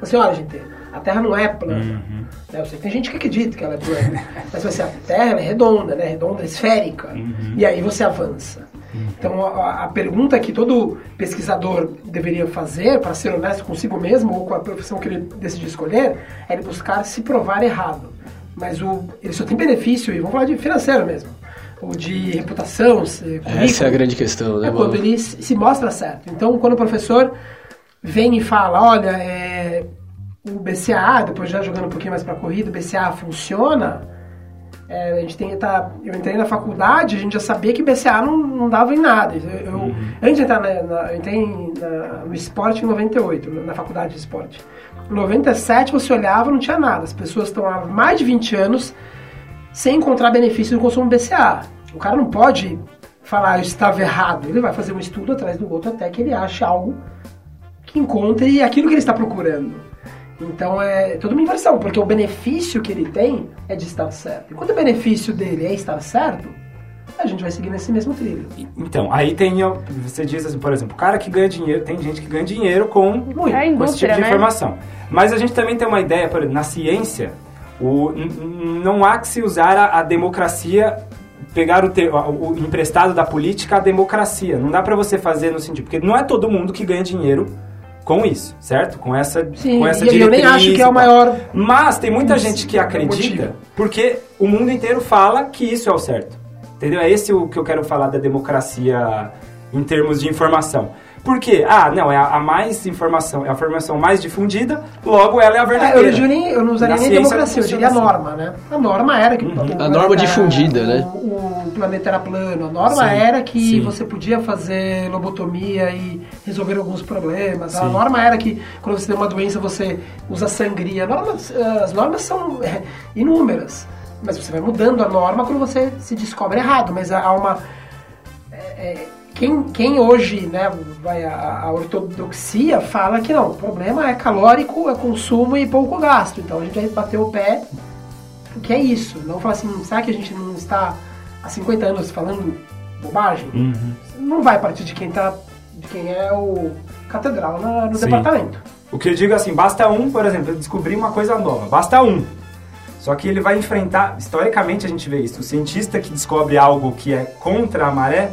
Speaker 5: Você olha, gente, a Terra não é plana.
Speaker 2: Uhum.
Speaker 5: Né? Eu sei que tem gente que acredita que ela é plana. mas assim, a Terra é redonda, né? Redonda, esférica.
Speaker 2: Uhum.
Speaker 5: E aí você avança. Então a, a pergunta que todo pesquisador deveria fazer, para ser honesto consigo mesmo ou com a profissão que ele decidir escolher, é ele buscar se provar errado. Mas o, ele só tem benefício, e vamos falar de financeiro mesmo, ou de reputação, se-
Speaker 3: Essa é a grande questão, né,
Speaker 5: É quando ele se mostra certo. Então, quando o professor vem e fala, olha, é, o BCA, depois já jogando um pouquinho mais para corrida, o BCA funciona, É, a gente tem, tá, eu entrei na faculdade, a gente já sabia que BCA não, não dava em nada. Eu, eu-
Speaker 2: Uhum.
Speaker 5: Antes de entrar na, na- eu entrei na- no esporte em 98, na faculdade de esporte. Em 97 você olhava não tinha nada. As pessoas estão há mais de 20 anos sem encontrar benefício do consumo BCA. O cara não pode falar eu estava errado. Ele vai fazer um estudo atrás do outro até que ele ache algo que encontre aquilo que ele está procurando. Então é toda uma inversão, porque o benefício que ele tem é de estar certo. Enquanto o benefício dele é estar certo, a gente vai seguir nesse mesmo trilho.
Speaker 2: Então, aí tem, você diz assim, por exemplo, o cara que ganha dinheiro, tem gente que ganha dinheiro com,
Speaker 5: Muito.
Speaker 4: É
Speaker 2: com esse tipo de
Speaker 4: né?
Speaker 2: informação. Mas a gente também tem uma ideia, por exemplo, na ciência, o, não há que se usar a, a democracia, pegar o, te- o- o emprestado da política à democracia. Não dá pra você fazer no sentido, porque não é todo mundo que ganha dinheiro com isso, certo? Com essa,
Speaker 5: Sim,
Speaker 2: com essa
Speaker 5: e eu nem acho que é o maior-
Speaker 2: Mas tem muita gente que
Speaker 5: é
Speaker 2: acredita, porque o mundo inteiro fala que isso é o certo. Entendeu? É esse o que eu quero falar da democracia em termos de informação. Por quê? Ah, não, é a, a mais informação, é a informação mais difundida, logo ela é a
Speaker 5: É,
Speaker 2: verdadeira.
Speaker 5: eu, não nem- eu não usaria
Speaker 2: Na
Speaker 5: nem democracia, eu diria
Speaker 2: funciona
Speaker 5: norma, né? A norma era que o
Speaker 3: A
Speaker 5: planeta-
Speaker 3: norma difundida, né?
Speaker 5: O, o planeta era plano. A norma
Speaker 2: Sim,
Speaker 5: era que
Speaker 2: sim.
Speaker 5: você podia fazer lobotomia e resolver alguns problemas. A
Speaker 2: Sim.
Speaker 5: norma era que quando você tem uma doença você usa sangria. Normas, as normas são é, inúmeras. Mas você vai mudando a norma quando você se descobre errado. Mas há uma é, quem, quem hoje né, vai a, a ortodoxia fala que não, o problema é calórico, é consumo e pouco gasto. Então a gente vai bater o pé porque é isso. Não falar assim, será que a gente não está há 50 anos falando bobagem?
Speaker 2: Uhum.
Speaker 5: Não vai partir de quem tá. de quem é o catedral na- no
Speaker 2: Sim.
Speaker 5: departamento.
Speaker 2: O que eu digo assim, basta um, por exemplo, descobrir uma coisa nova, basta um. Só que ele vai enfrentar, historicamente a gente vê isso, o cientista que descobre algo que é contra a maré,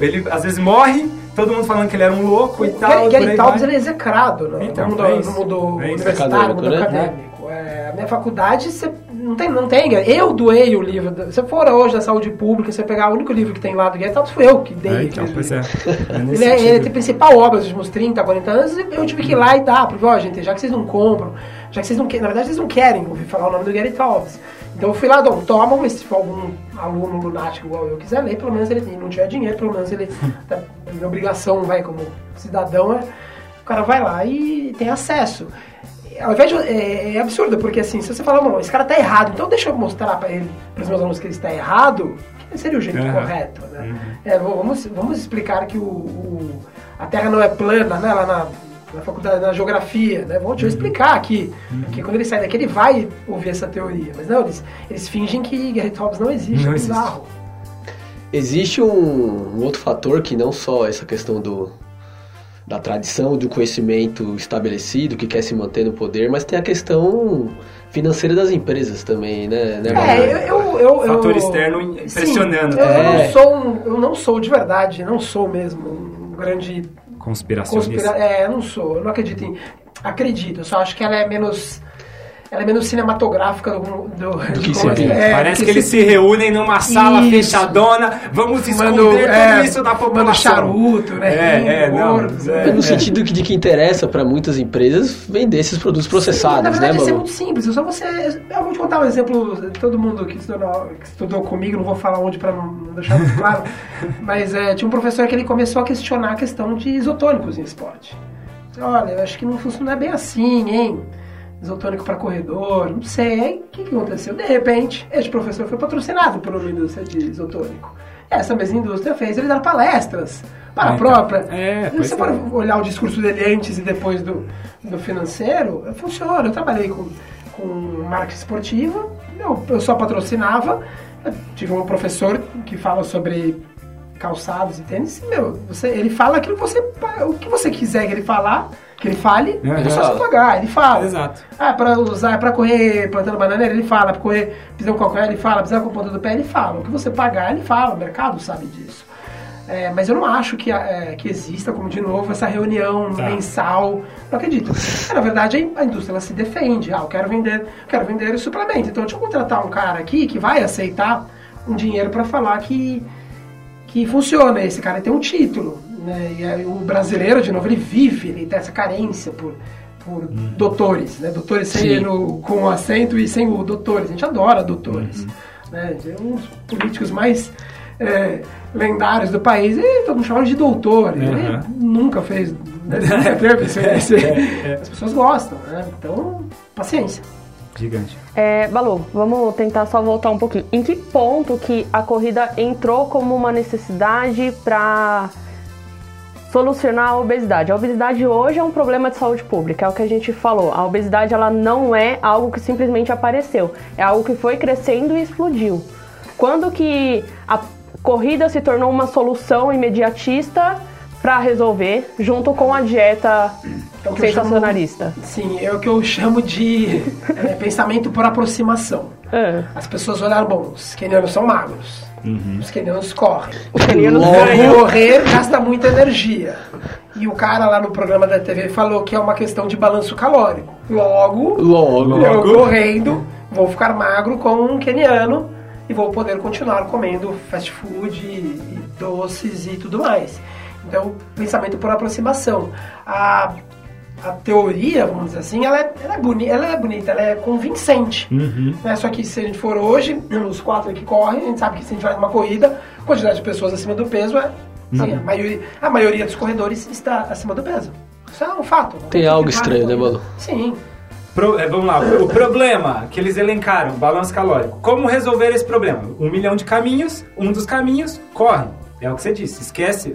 Speaker 2: ele às vezes morre, todo mundo falando que ele era um louco e tal.
Speaker 5: Gary, Taubes ele é execrado no,
Speaker 2: Então,
Speaker 5: no mundo,
Speaker 2: é
Speaker 5: no mundo
Speaker 2: É
Speaker 5: universitário, no mundo
Speaker 3: Acadêmico, né?
Speaker 5: acadêmico. É, a minha faculdade, você não tem, não tem. Eu doei o livro. Se for hoje da saúde pública, você pegar o único livro que tem lá do Gary Taubes, foi eu que dei.
Speaker 2: É, então, pois é. É
Speaker 5: Ele é, ele
Speaker 2: sentido.
Speaker 5: tem a principal obra dos últimos 30, 40 anos, e eu tive que ir lá e dar, porque, ó, gente, já que vocês não compram, já que vocês não querem, na verdade, vocês não querem ouvir falar o nome do Gary Taubes. Então eu fui lá, não, tomam, mas se for algum aluno lunático igual eu quiser ler, pelo menos ele e não tiver dinheiro, pelo menos ele, tá, minha obrigação, vai, como cidadão, é, o cara vai lá e tem acesso. Ao invés de, é, é absurdo, porque assim, se você falar, não, esse cara tá errado, então deixa eu mostrar pra ele, pros meus alunos que ele está errado, que seria o jeito correto, né? É, vamos, vamos explicar que o, o- a Terra não é plana, né? Lá na, na faculdade, na geografia, né?
Speaker 2: Uhum.
Speaker 5: deixa eu explicar aqui. Porque quando ele sai daqui, ele vai ouvir essa teoria. Mas não, eles, eles fingem que Gary Taubes não existe,
Speaker 2: Não
Speaker 5: é
Speaker 2: existe.
Speaker 5: bizarro.
Speaker 3: Existe um, um outro fator que não só essa questão do, da tradição, do conhecimento estabelecido, que quer se manter no poder, mas tem a questão financeira das empresas também, né? né?
Speaker 5: É, eu, eu, eu,
Speaker 2: Fator
Speaker 5: eu-
Speaker 2: externo impressionando.
Speaker 5: Sim, eu, eu
Speaker 3: É.
Speaker 5: não sou um, eu não sou de verdade, não sou mesmo um grande
Speaker 2: Conspiracionista.
Speaker 5: conspira... É, eu não sou, eu não acredito em. Acredito, eu só acho que ela é menos. Ela é menos cinematográfica do, do,
Speaker 3: Do que se
Speaker 5: é,
Speaker 2: Parece
Speaker 5: do
Speaker 2: que eles se reúnem numa sala
Speaker 5: Isso.
Speaker 2: fechadona, vamos esconder
Speaker 5: Fumando,
Speaker 2: tudo
Speaker 5: é,
Speaker 2: isso da população.
Speaker 5: charuto, né?
Speaker 2: É, é, não. é,
Speaker 5: né?
Speaker 3: No sentido que- de que interessa para muitas empresas vender esses produtos
Speaker 5: Na
Speaker 3: processados,
Speaker 5: verdade,
Speaker 3: né,
Speaker 5: isso é muito simples. É só você. Eu vou te contar um exemplo. Todo mundo que estudou, que estudou comigo, não vou falar onde para não não deixar muito claro. mas é, tinha um professor que ele começou a questionar a questão de isotônicos em esporte. Olha, eu acho que não funciona bem assim, hein? Isotônico para corredor, não sei. O que, que aconteceu? De repente, este professor foi patrocinado por uma indústria de isotônico. Essa mesma indústria fez ele dar palestras para a
Speaker 2: É, então.
Speaker 5: própria.
Speaker 2: É,
Speaker 5: Se você
Speaker 2: é.
Speaker 5: for olhar o discurso dele antes e depois do, do financeiro, funciona. Eu trabalhei com, com marca esportiva, eu, eu só patrocinava. Eu tive um professor que fala sobre calçados e tênis. Meu, você, ele fala aquilo que você, o que você quiser que ele falar, que ele fale,
Speaker 2: É,
Speaker 5: é,
Speaker 2: ele
Speaker 5: só você pagar. Ele fala.
Speaker 2: Exato.
Speaker 5: Ah, pra usar, pra correr plantando bananeira, ele fala. Pra correr pisando com calcanhar, ele fala. Pisar com a ponta do pé, ele fala. O que você pagar, ele fala. O mercado sabe disso. É, mas eu não acho que, é, que exista, como de novo, essa reunião
Speaker 2: Tá.
Speaker 5: mensal. Não acredito. É, na verdade, a indústria ela se defende. Ah, eu quero vender, quero vender o suplemento. Então, deixa eu contratar um cara aqui que vai aceitar um dinheiro para falar que, que funciona. Esse cara tem um título. Né? E aí, o brasileiro, de novo, ele vive, ele tem essa carência por, por doutores. Né? Doutores sem no, com acento e sem o doutores. A gente adora doutores. né? De um dos políticos mais é, lendários do país. E todo mundo chama de doutor. Ele
Speaker 2: Uhum.
Speaker 5: nunca fez. Né? Nunca teve esse- esse- As pessoas gostam, né? Então, paciência.
Speaker 2: Gigante.
Speaker 4: É, Balu, vamos tentar só voltar um pouquinho. Em que ponto que a corrida entrou como uma necessidade para solucionar a obesidade? A obesidade hoje é um problema de saúde pública, é o que a gente falou. A obesidade ela não é algo que simplesmente apareceu, é algo que foi crescendo e explodiu. Quando que a corrida se tornou uma solução imediatista para resolver, junto com a dieta
Speaker 5: É eu chamo-
Speaker 4: sensacionalista?
Speaker 5: Sim, é o que eu chamo de é, pensamento por aproximação.
Speaker 4: Ah,
Speaker 5: As pessoas olharam, bom, os quenianos são magros. Os quenianos correm.
Speaker 4: os quenianos
Speaker 5: Logo, correr gasta muita energia. E o cara lá no programa da TV falou que é uma questão de balanço calórico. Logo,
Speaker 3: Logo.
Speaker 5: eu correndo, vou ficar magro como um queniano e vou poder continuar comendo fast food e, e doces e tudo mais. Então, pensamento por aproximação. A, a teoria, vamos dizer assim, ela é, ela é, boni ela é bonita, ela é convincente. Né? Só que se a gente for hoje, os quatro que correm, a gente sabe que se a gente vai numa corrida, a quantidade de pessoas acima do peso é. Sim, a, maioria, a maioria dos corredores está acima do peso. Isso é um fato.
Speaker 3: Tem algo estranho, né. Balu?
Speaker 5: Sim.
Speaker 2: Pro- é, vamos lá, o problema que eles elencaram, balanço calórico. Como resolver esse problema? Um milhão de caminhos, um dos caminhos corre. É o que você disse, esquece.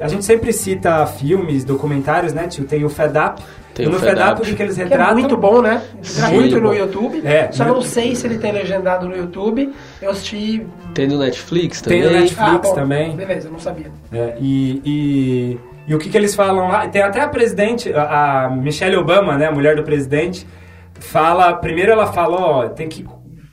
Speaker 2: A gente sempre cita filmes, documentários, né, tio? Tem o Fed Up.
Speaker 3: Tem
Speaker 2: e
Speaker 3: o
Speaker 2: no
Speaker 3: Fed
Speaker 2: Up, que, eles
Speaker 5: Que é
Speaker 2: retratam?
Speaker 5: muito bom, né? Gratuito
Speaker 3: Muito
Speaker 5: no
Speaker 3: bom.
Speaker 5: YouTube.
Speaker 2: É,
Speaker 5: Só
Speaker 2: muito-
Speaker 5: não sei se ele tem legendado no YouTube. Eu assisti.
Speaker 3: Tem no Netflix
Speaker 2: Tem
Speaker 3: também.
Speaker 2: no Netflix.
Speaker 5: Ah, bom,
Speaker 2: também.
Speaker 5: Beleza, eu não sabia.
Speaker 2: É, e, e, e o que, que eles falam lá? Tem até a presidente, a, a Michelle Obama, né, a mulher do presidente, fala. Primeiro ela fala, ó, tem que.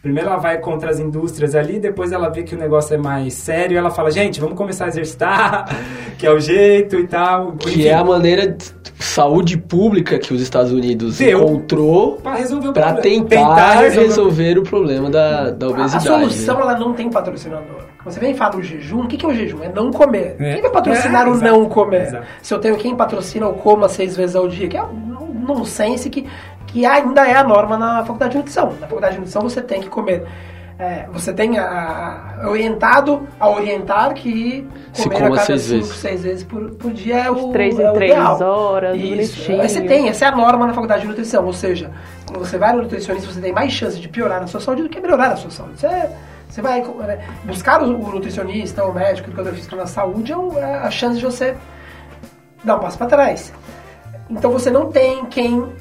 Speaker 2: Primeiro ela vai contra as indústrias ali, depois ela vê que o negócio é mais sério, ela fala, gente, vamos começar a exercitar, que é o jeito e tal.
Speaker 3: Que
Speaker 2: Enfim,
Speaker 3: é a maneira de saúde pública que os Estados Unidos
Speaker 2: Deu.
Speaker 3: encontrou
Speaker 2: pra resolver o
Speaker 3: para
Speaker 2: problema.
Speaker 3: tentar, resolver o problema da, da obesidade.
Speaker 5: A solução
Speaker 3: né?
Speaker 5: ela não tem patrocinador. Você vem e fala o jejum, o que, que é o jejum? É não comer.
Speaker 2: É.
Speaker 5: Quem vai patrocinar
Speaker 2: É,
Speaker 5: o
Speaker 2: exato,
Speaker 5: não comer?
Speaker 2: exato.
Speaker 5: Se eu tenho quem patrocina o coma seis vezes ao dia, que é um nonsense que, que ainda é a norma na faculdade de nutrição. Na faculdade de nutrição você tem que comer. é, você tem a, a- orientado a orientar que
Speaker 3: Se
Speaker 5: comer
Speaker 3: coma
Speaker 5: a cada
Speaker 3: seis
Speaker 5: cinco,
Speaker 3: vezes.
Speaker 5: seis vezes por, por dia é o,
Speaker 4: três em
Speaker 5: é
Speaker 4: três
Speaker 5: ideal.
Speaker 4: horas,
Speaker 5: Isso.
Speaker 4: bonitinho.
Speaker 5: Aí você tem, essa é a norma na faculdade de nutrição, ou seja, quando você vai no nutricionista, você tem mais chance de piorar a sua saúde do que melhorar a sua saúde. Você, você vai né, buscar o, o nutricionista, o médico, o educador físico na saúde, é o- é a chance de você dar um passo para trás. Então você não tem quem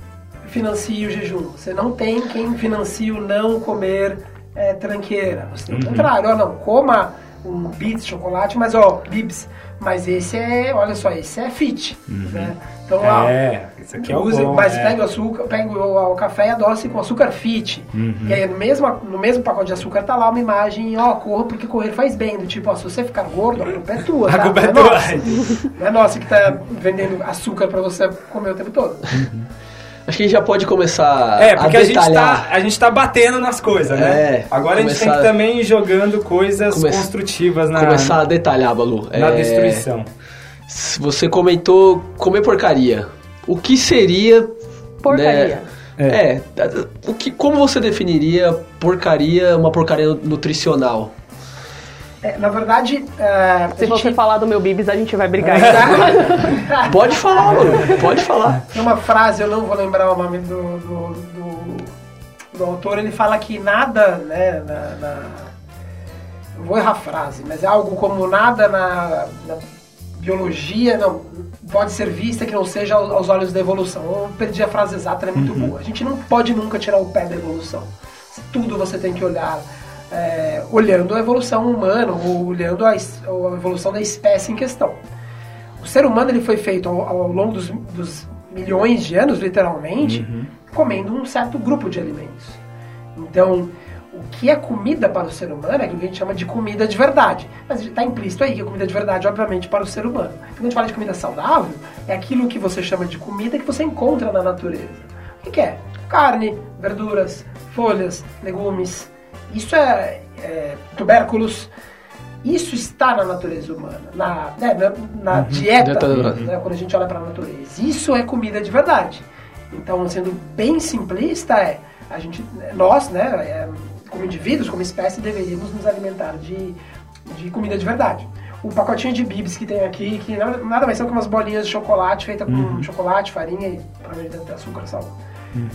Speaker 5: financie o jejum, você não tem quem financie o não comer é, tranqueira. Você tem o contrário, ó, não, coma um bits, chocolate, mas ó, bibs, mas esse é, olha só, esse é fit, né? Então, ó,
Speaker 2: É, isso aqui é
Speaker 5: Use,
Speaker 2: bom,
Speaker 5: mas
Speaker 2: é.
Speaker 5: pega o açúcar, pega o, o café e adoce com açúcar fit.
Speaker 2: Uhum.
Speaker 5: E aí no mesmo, no mesmo pacote de açúcar tá lá uma imagem, ó, corra porque correr faz bem. Do tipo, ó, se você ficar gordo, a culpa é tua,
Speaker 2: A
Speaker 5: tá?
Speaker 2: culpa é
Speaker 5: não
Speaker 2: tua.
Speaker 5: nossa. Não é nossa que tá vendendo açúcar pra você comer o tempo todo.
Speaker 3: Acho que a gente já pode começar
Speaker 2: É, porque
Speaker 3: a
Speaker 2: a, gente
Speaker 3: detalhar.
Speaker 2: tá, a gente tá batendo nas coisas, né?
Speaker 3: É,
Speaker 2: Agora a gente tem que também ir jogando coisas
Speaker 3: Come-
Speaker 2: construtivas na,
Speaker 3: Começar a detalhar, Balu.
Speaker 2: na
Speaker 3: É,
Speaker 2: destruição.
Speaker 3: se Você comentou comer porcaria. O que seria...
Speaker 4: Porcaria.
Speaker 3: né, é, o que, como você definiria porcaria, uma porcaria nutricional?
Speaker 5: É, na verdade, é,
Speaker 4: Se
Speaker 5: a
Speaker 4: você
Speaker 5: gente-
Speaker 4: falar do meu bibis, a gente vai brigar. então.
Speaker 3: Pode falar, Balu, pode falar.
Speaker 5: Tem uma frase, eu não vou lembrar o nome do, do, do- do autor, ele fala que nada, né, na, na- eu vou errar a frase, mas é algo como nada na, na biologia não pode ser vista que não seja aos, aos olhos da evolução. Eu perdi a frase exata, ela é muito boa. A gente não pode nunca tirar o pé da evolução. Tudo você tem que olhar é, olhando a evolução humana ou olhando a, a evolução da espécie em questão. O ser humano ele foi feito ao, ao longo dos, dos milhões de anos, literalmente, comendo um certo grupo de alimentos. Então, o que é comida para o ser humano é aquilo que a gente chama de comida de verdade. Mas está implícito aí que a comida de verdade, obviamente, para o ser humano. Quando a gente fala de comida saudável, é aquilo que você chama de comida que você encontra na natureza. O que, que é? Carne, verduras, folhas, legumes. Isso é, é tubérculos. Isso está na natureza humana, na, né, na, na dieta,
Speaker 3: Dieta natural.
Speaker 5: né, quando a gente olha para a natureza. Isso é comida de verdade. Então, sendo bem simplista, é a gente, nós, né, é, como indivíduos, como espécie, deveríamos nos alimentar de, de comida de verdade. O pacotinho de bibs que tem aqui, que nada mais são que umas bolinhas de chocolate feita com chocolate, farinha e provavelmente açúcar, sal.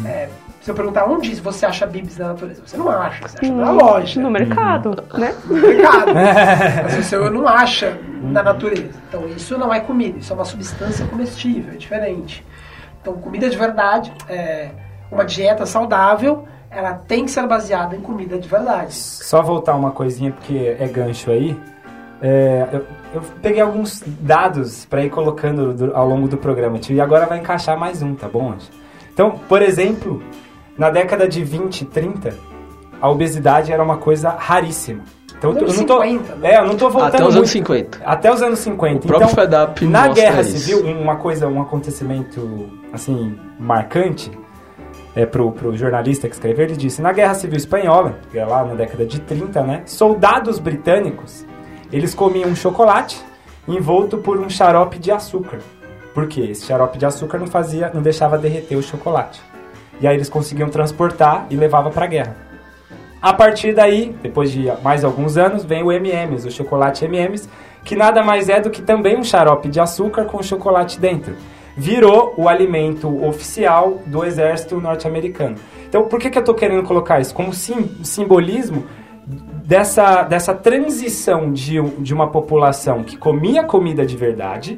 Speaker 5: É, se eu perguntar onde você acha bibs na natureza, você não acha, você acha na loja
Speaker 4: No mercado, né?
Speaker 5: no mercado. Mas você não acha na natureza. Então isso não é comida, isso é uma substância comestível, é diferente. Então comida de verdade, é, uma dieta saudável, ela tem que ser baseada em comida de verdade.
Speaker 2: Só voltar uma coisinha, porque é gancho aí. É, eu, eu peguei alguns dados para ir colocando do- ao longo do programa, tio, e agora vai encaixar mais um, tá bom, Anjo? Então, por exemplo, na década de 20 e 30, a obesidade era uma coisa raríssima. Então, eu não tô,
Speaker 5: 50, né?
Speaker 2: é, eu não tô voltando
Speaker 3: Até os anos
Speaker 2: muito-
Speaker 3: 50.
Speaker 2: Até os anos 50.
Speaker 3: O próprio
Speaker 2: então,
Speaker 3: FEDAP
Speaker 2: na Guerra
Speaker 3: isso.
Speaker 2: Civil, uma coisa, um acontecimento assim marcante é pro, pro jornalista que escreveu, ele disse: "Na Guerra Civil espanhola, que é lá na década de 30, né, soldados britânicos, eles comiam chocolate envolto por um xarope de açúcar. Por quê? Esse xarope de açúcar não fazia, não deixava derreter o chocolate. E aí eles conseguiam transportar e levava para a guerra. A partir daí, depois de mais alguns anos, vem o M&M's, o chocolate M&M's, que nada mais é do que também um xarope de açúcar com chocolate dentro. Virou o alimento oficial do exército norte-americano. Então, por que, que eu estou querendo colocar isso? Como sim- simbolismo dessa, dessa transição de, de uma população que comia comida de verdade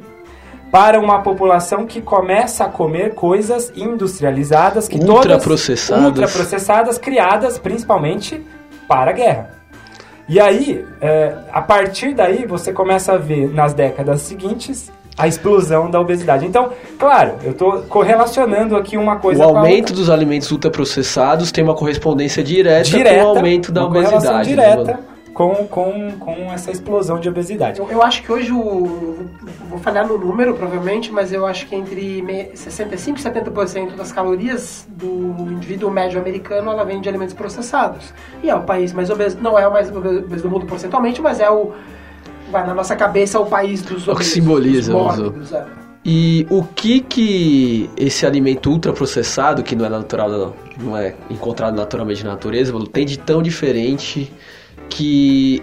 Speaker 2: para uma população que começa a comer coisas industrializadas que todas
Speaker 3: Ultraprocessadas.
Speaker 2: ultraprocessadas criadas principalmente para a guerra. E aí, é, a partir daí, você começa a ver nas décadas seguintes a explosão da obesidade. Então, claro, eu estou correlacionando aqui uma coisa
Speaker 3: O
Speaker 2: com a
Speaker 3: aumento
Speaker 2: outra.
Speaker 3: dos alimentos ultraprocessados tem uma correspondência direta,
Speaker 2: direta,
Speaker 3: com o aumento da
Speaker 2: uma
Speaker 3: obesidade. né,
Speaker 2: direta? Com, com, com essa explosão de obesidade.
Speaker 5: Eu, eu acho que hoje o. Vou falhar no número, provavelmente, mas eu acho que entre me- 65% e 70% das calorias do indivíduo médio americano ela vem de alimentos processados. E é o país mais obeso. Não é o mais obeso do mundo porcentualmente, mas é o. Vai na nossa cabeça o país dos
Speaker 3: O que
Speaker 5: obesos.
Speaker 3: simboliza,
Speaker 5: dos
Speaker 3: os-
Speaker 5: mórbidos, é.
Speaker 3: E o que que esse alimento ultraprocessado, que não é natural, não é encontrado naturalmente na natureza, tem de tão diferente que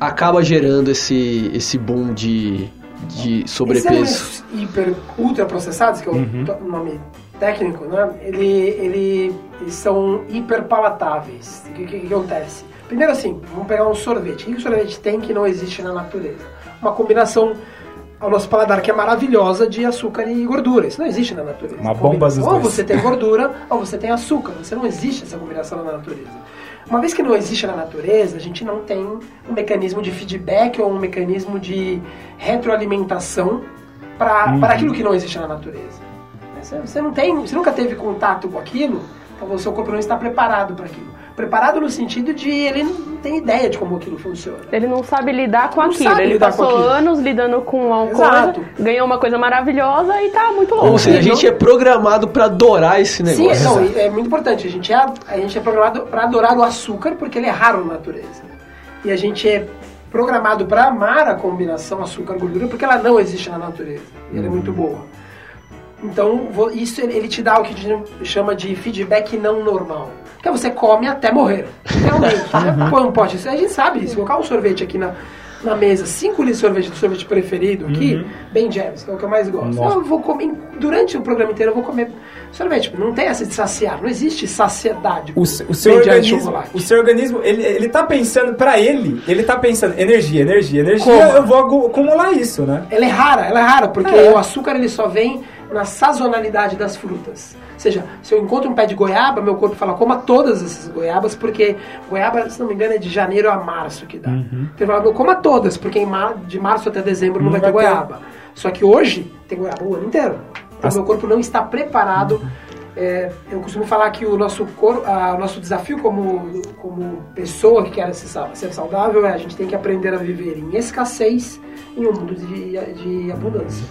Speaker 3: acaba gerando esse, esse boom de, de
Speaker 5: Esses
Speaker 3: sobrepeso?
Speaker 5: alimentos hiper ultra processados, que é o
Speaker 2: Uhum.
Speaker 5: nome técnico, né? Ele, ele, eles são hiper palatáveis. O que, que, que acontece? Primeiro assim, vamos pegar um sorvete. O que que o sorvete tem que não existe na natureza? Uma combinação ao nosso paladar que é maravilhosa de açúcar e gordura. Isso não existe na natureza.
Speaker 2: Uma bomba dos
Speaker 5: Ou
Speaker 2: dois.
Speaker 5: você tem gordura ou você tem açúcar. Você não existe essa combinação na natureza. Uma vez que não existe na natureza, a gente não tem um mecanismo de feedback ou um mecanismo de retroalimentação para
Speaker 2: Uhum.
Speaker 5: aquilo que não existe na natureza. Você, você não tem, você nunca teve contato com aquilo, então o seu corpo não está preparado para aquilo. Preparado no sentido de ele não tem ideia de como aquilo funciona.
Speaker 4: Ele não sabe lidar com
Speaker 5: Não
Speaker 4: aquilo. Ele
Speaker 5: lidar com
Speaker 4: passou
Speaker 5: aquilo.
Speaker 4: anos lidando com uma
Speaker 5: Exato.
Speaker 4: coisa, ganhou uma coisa maravilhosa e tá muito longe.
Speaker 3: Ou seja, a gente é programado pra adorar esse
Speaker 5: Sim,
Speaker 3: negócio.
Speaker 5: não, e é muito importante. A gente é, a gente é programado para adorar o açúcar porque ele é raro na natureza. E a gente é programado para amar a combinação açúcar-gordura porque ela não existe na natureza. E ela é muito boa. Então, isso ele ele te dá o que a gente chama de feedback não normal. Que você come até morrer. Realmente. Você põe um pote. A gente sabe isso. Colocar um sorvete aqui na, na mesa, 5 litros de sorvete do sorvete preferido aqui, bem James, que é o que eu mais gosto.
Speaker 2: Nossa.
Speaker 5: Eu vou comer, durante o programa inteiro eu vou comer sorvete. Não tem essa de saciar. Não existe saciedade.
Speaker 2: O, o seu
Speaker 5: Ben Jerry's
Speaker 2: organismo, o seu organismo, ele, ele tá pensando, pra ele, ele tá pensando, energia, energia, energia,
Speaker 5: Coma.
Speaker 2: eu vou acumular isso, né?
Speaker 5: Ela é rara, ela é rara, porque
Speaker 2: É.
Speaker 5: o açúcar ele só vem na sazonalidade das frutas. Ou seja, se eu encontro um pé de goiaba, meu corpo fala, coma todas essas goiabas, porque goiaba, se não me engano, é de janeiro a março que dá.
Speaker 2: Uhum.
Speaker 5: Então ele fala, coma todas, porque de março até dezembro não,
Speaker 2: Não
Speaker 5: vai ter
Speaker 2: vai ter.
Speaker 5: goiaba. Só que hoje tem goiaba o ano inteiro. Então
Speaker 2: As-
Speaker 5: meu corpo não está preparado. É, eu costumo falar que o nosso, cor, ah, o nosso desafio como, como pessoa que quer ser saudável é a gente tem que aprender a viver em escassez em um mundo de, de abundância.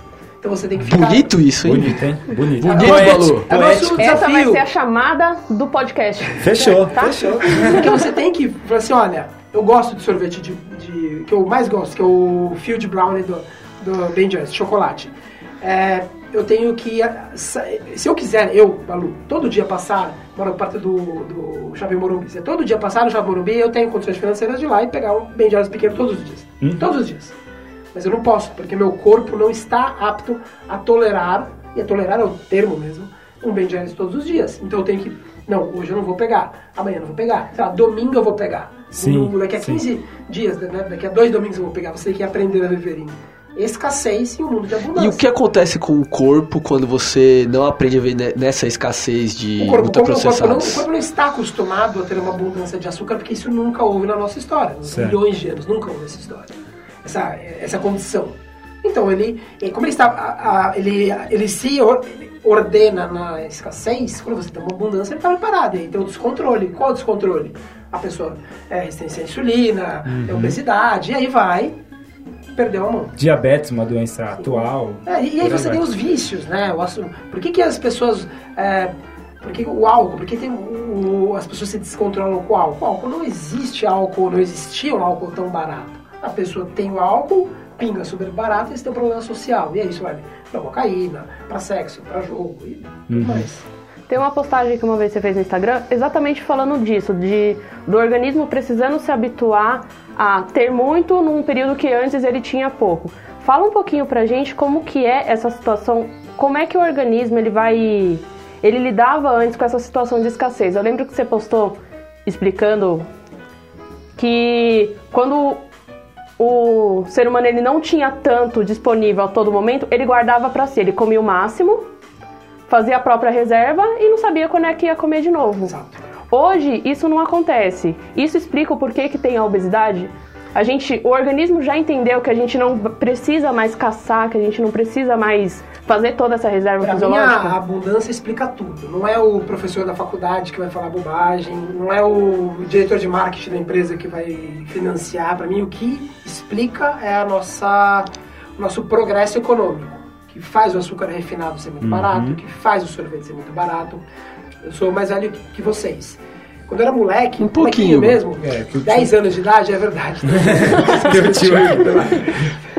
Speaker 5: Então você tem que ficar...
Speaker 3: Bonito isso, hein?
Speaker 2: Bonito, hein? Bonito.
Speaker 3: Bonito,
Speaker 2: Poético,
Speaker 3: Balu.
Speaker 5: É o nosso.
Speaker 4: Essa vai ser a chamada do podcast.
Speaker 2: Fechou,
Speaker 4: Tá?
Speaker 2: fechou.
Speaker 5: Porque você tem que falar assim, olha, eu gosto de sorvete de, de- que eu mais gosto, que é o Field Brownie do, do Ben Jerry's, chocolate. É, eu tenho que. Se eu quiser, eu, Balu, todo dia passar, moro perto do, do Shopping Morumbi, se eu todo dia passar no Shopping Morumbi, eu tenho condições financeiras de ir lá e pegar um bem de horas pequeno todos os dias. Todos os dias. Mas eu não posso, porque meu corpo não está apto a tolerar, e a tolerar é o termo mesmo, um bem de horas todos os dias. Então eu tenho que. Não, hoje eu não vou pegar, amanhã eu não vou pegar, sei lá, domingo eu vou pegar.
Speaker 2: Sim,
Speaker 5: No- daqui a
Speaker 2: sim.
Speaker 5: 15 dias, né? daqui a dois domingos eu vou pegar. Você tem que aprender a viver em escassez e um mundo de abundância.
Speaker 3: E o que acontece com o corpo quando você não aprende a ver ne- nessa escassez de
Speaker 5: O corpo, como o, corpo não, o
Speaker 3: ultraprocessados?
Speaker 5: corpo não está acostumado a ter uma abundância de açúcar, porque isso nunca houve na nossa história. Nos
Speaker 2: Certo.
Speaker 5: milhões de anos, nunca houve essa história. Essa, essa condição. Então, ele, ele- como ele está, a- a- ele, ele se or- ele ordena na escassez, quando você tem uma abundância, ele está preparado. E aí tem o descontrole. Qual é o descontrole? A pessoa é resistência à insulina, é obesidade, e aí vai, perdeu a mão.
Speaker 2: Diabetes, uma doença atual.
Speaker 5: É, e, aí você tem os vícios, né? O Por que, que as pessoas. É, por que o álcool? Por que tem o- as pessoas se descontrolam com o álcool? O álcool não existe álcool, não existia um álcool tão barato. A pessoa tem o álcool, pinga super barato e você tem um problema social. E aí isso vai pra cocaína, pra sexo, pra jogo e tudo mais.
Speaker 4: Tem uma postagem que uma vez você fez no Instagram exatamente falando disso, de do organismo precisando se habituar a ter muito num período que antes ele tinha pouco. Fala um pouquinho pra gente como que é essa situação, como é que o organismo ele vai ele lidava antes com essa situação de escassez. Eu lembro que você postou explicando que quando o ser humano ele não tinha tanto disponível a todo momento, ele guardava pra si, ele comia o máximo fazia a própria reserva e não sabia quando é que ia comer de novo.
Speaker 5: Exato.
Speaker 4: Hoje isso não acontece. Isso explica o porquê que tem a obesidade. A gente, o organismo já entendeu que a gente não precisa mais caçar, que a gente não precisa mais fazer toda essa reserva
Speaker 5: Pra mim, a
Speaker 4: fisiológica.
Speaker 5: abundância explica tudo. Não é o professor da faculdade que vai falar bobagem, não é o diretor de marketing da empresa que vai financiar. Pra mim, o que explica é a nossa, o nosso progresso econômico, que faz o açúcar refinado ser muito barato, que faz o sorvete ser muito barato. Eu sou mais velho que vocês. Quando eu era moleque,
Speaker 3: Um pouquinho.
Speaker 5: mesmo,
Speaker 2: É, que o
Speaker 5: 10 anos de idade, é verdade.
Speaker 2: Tio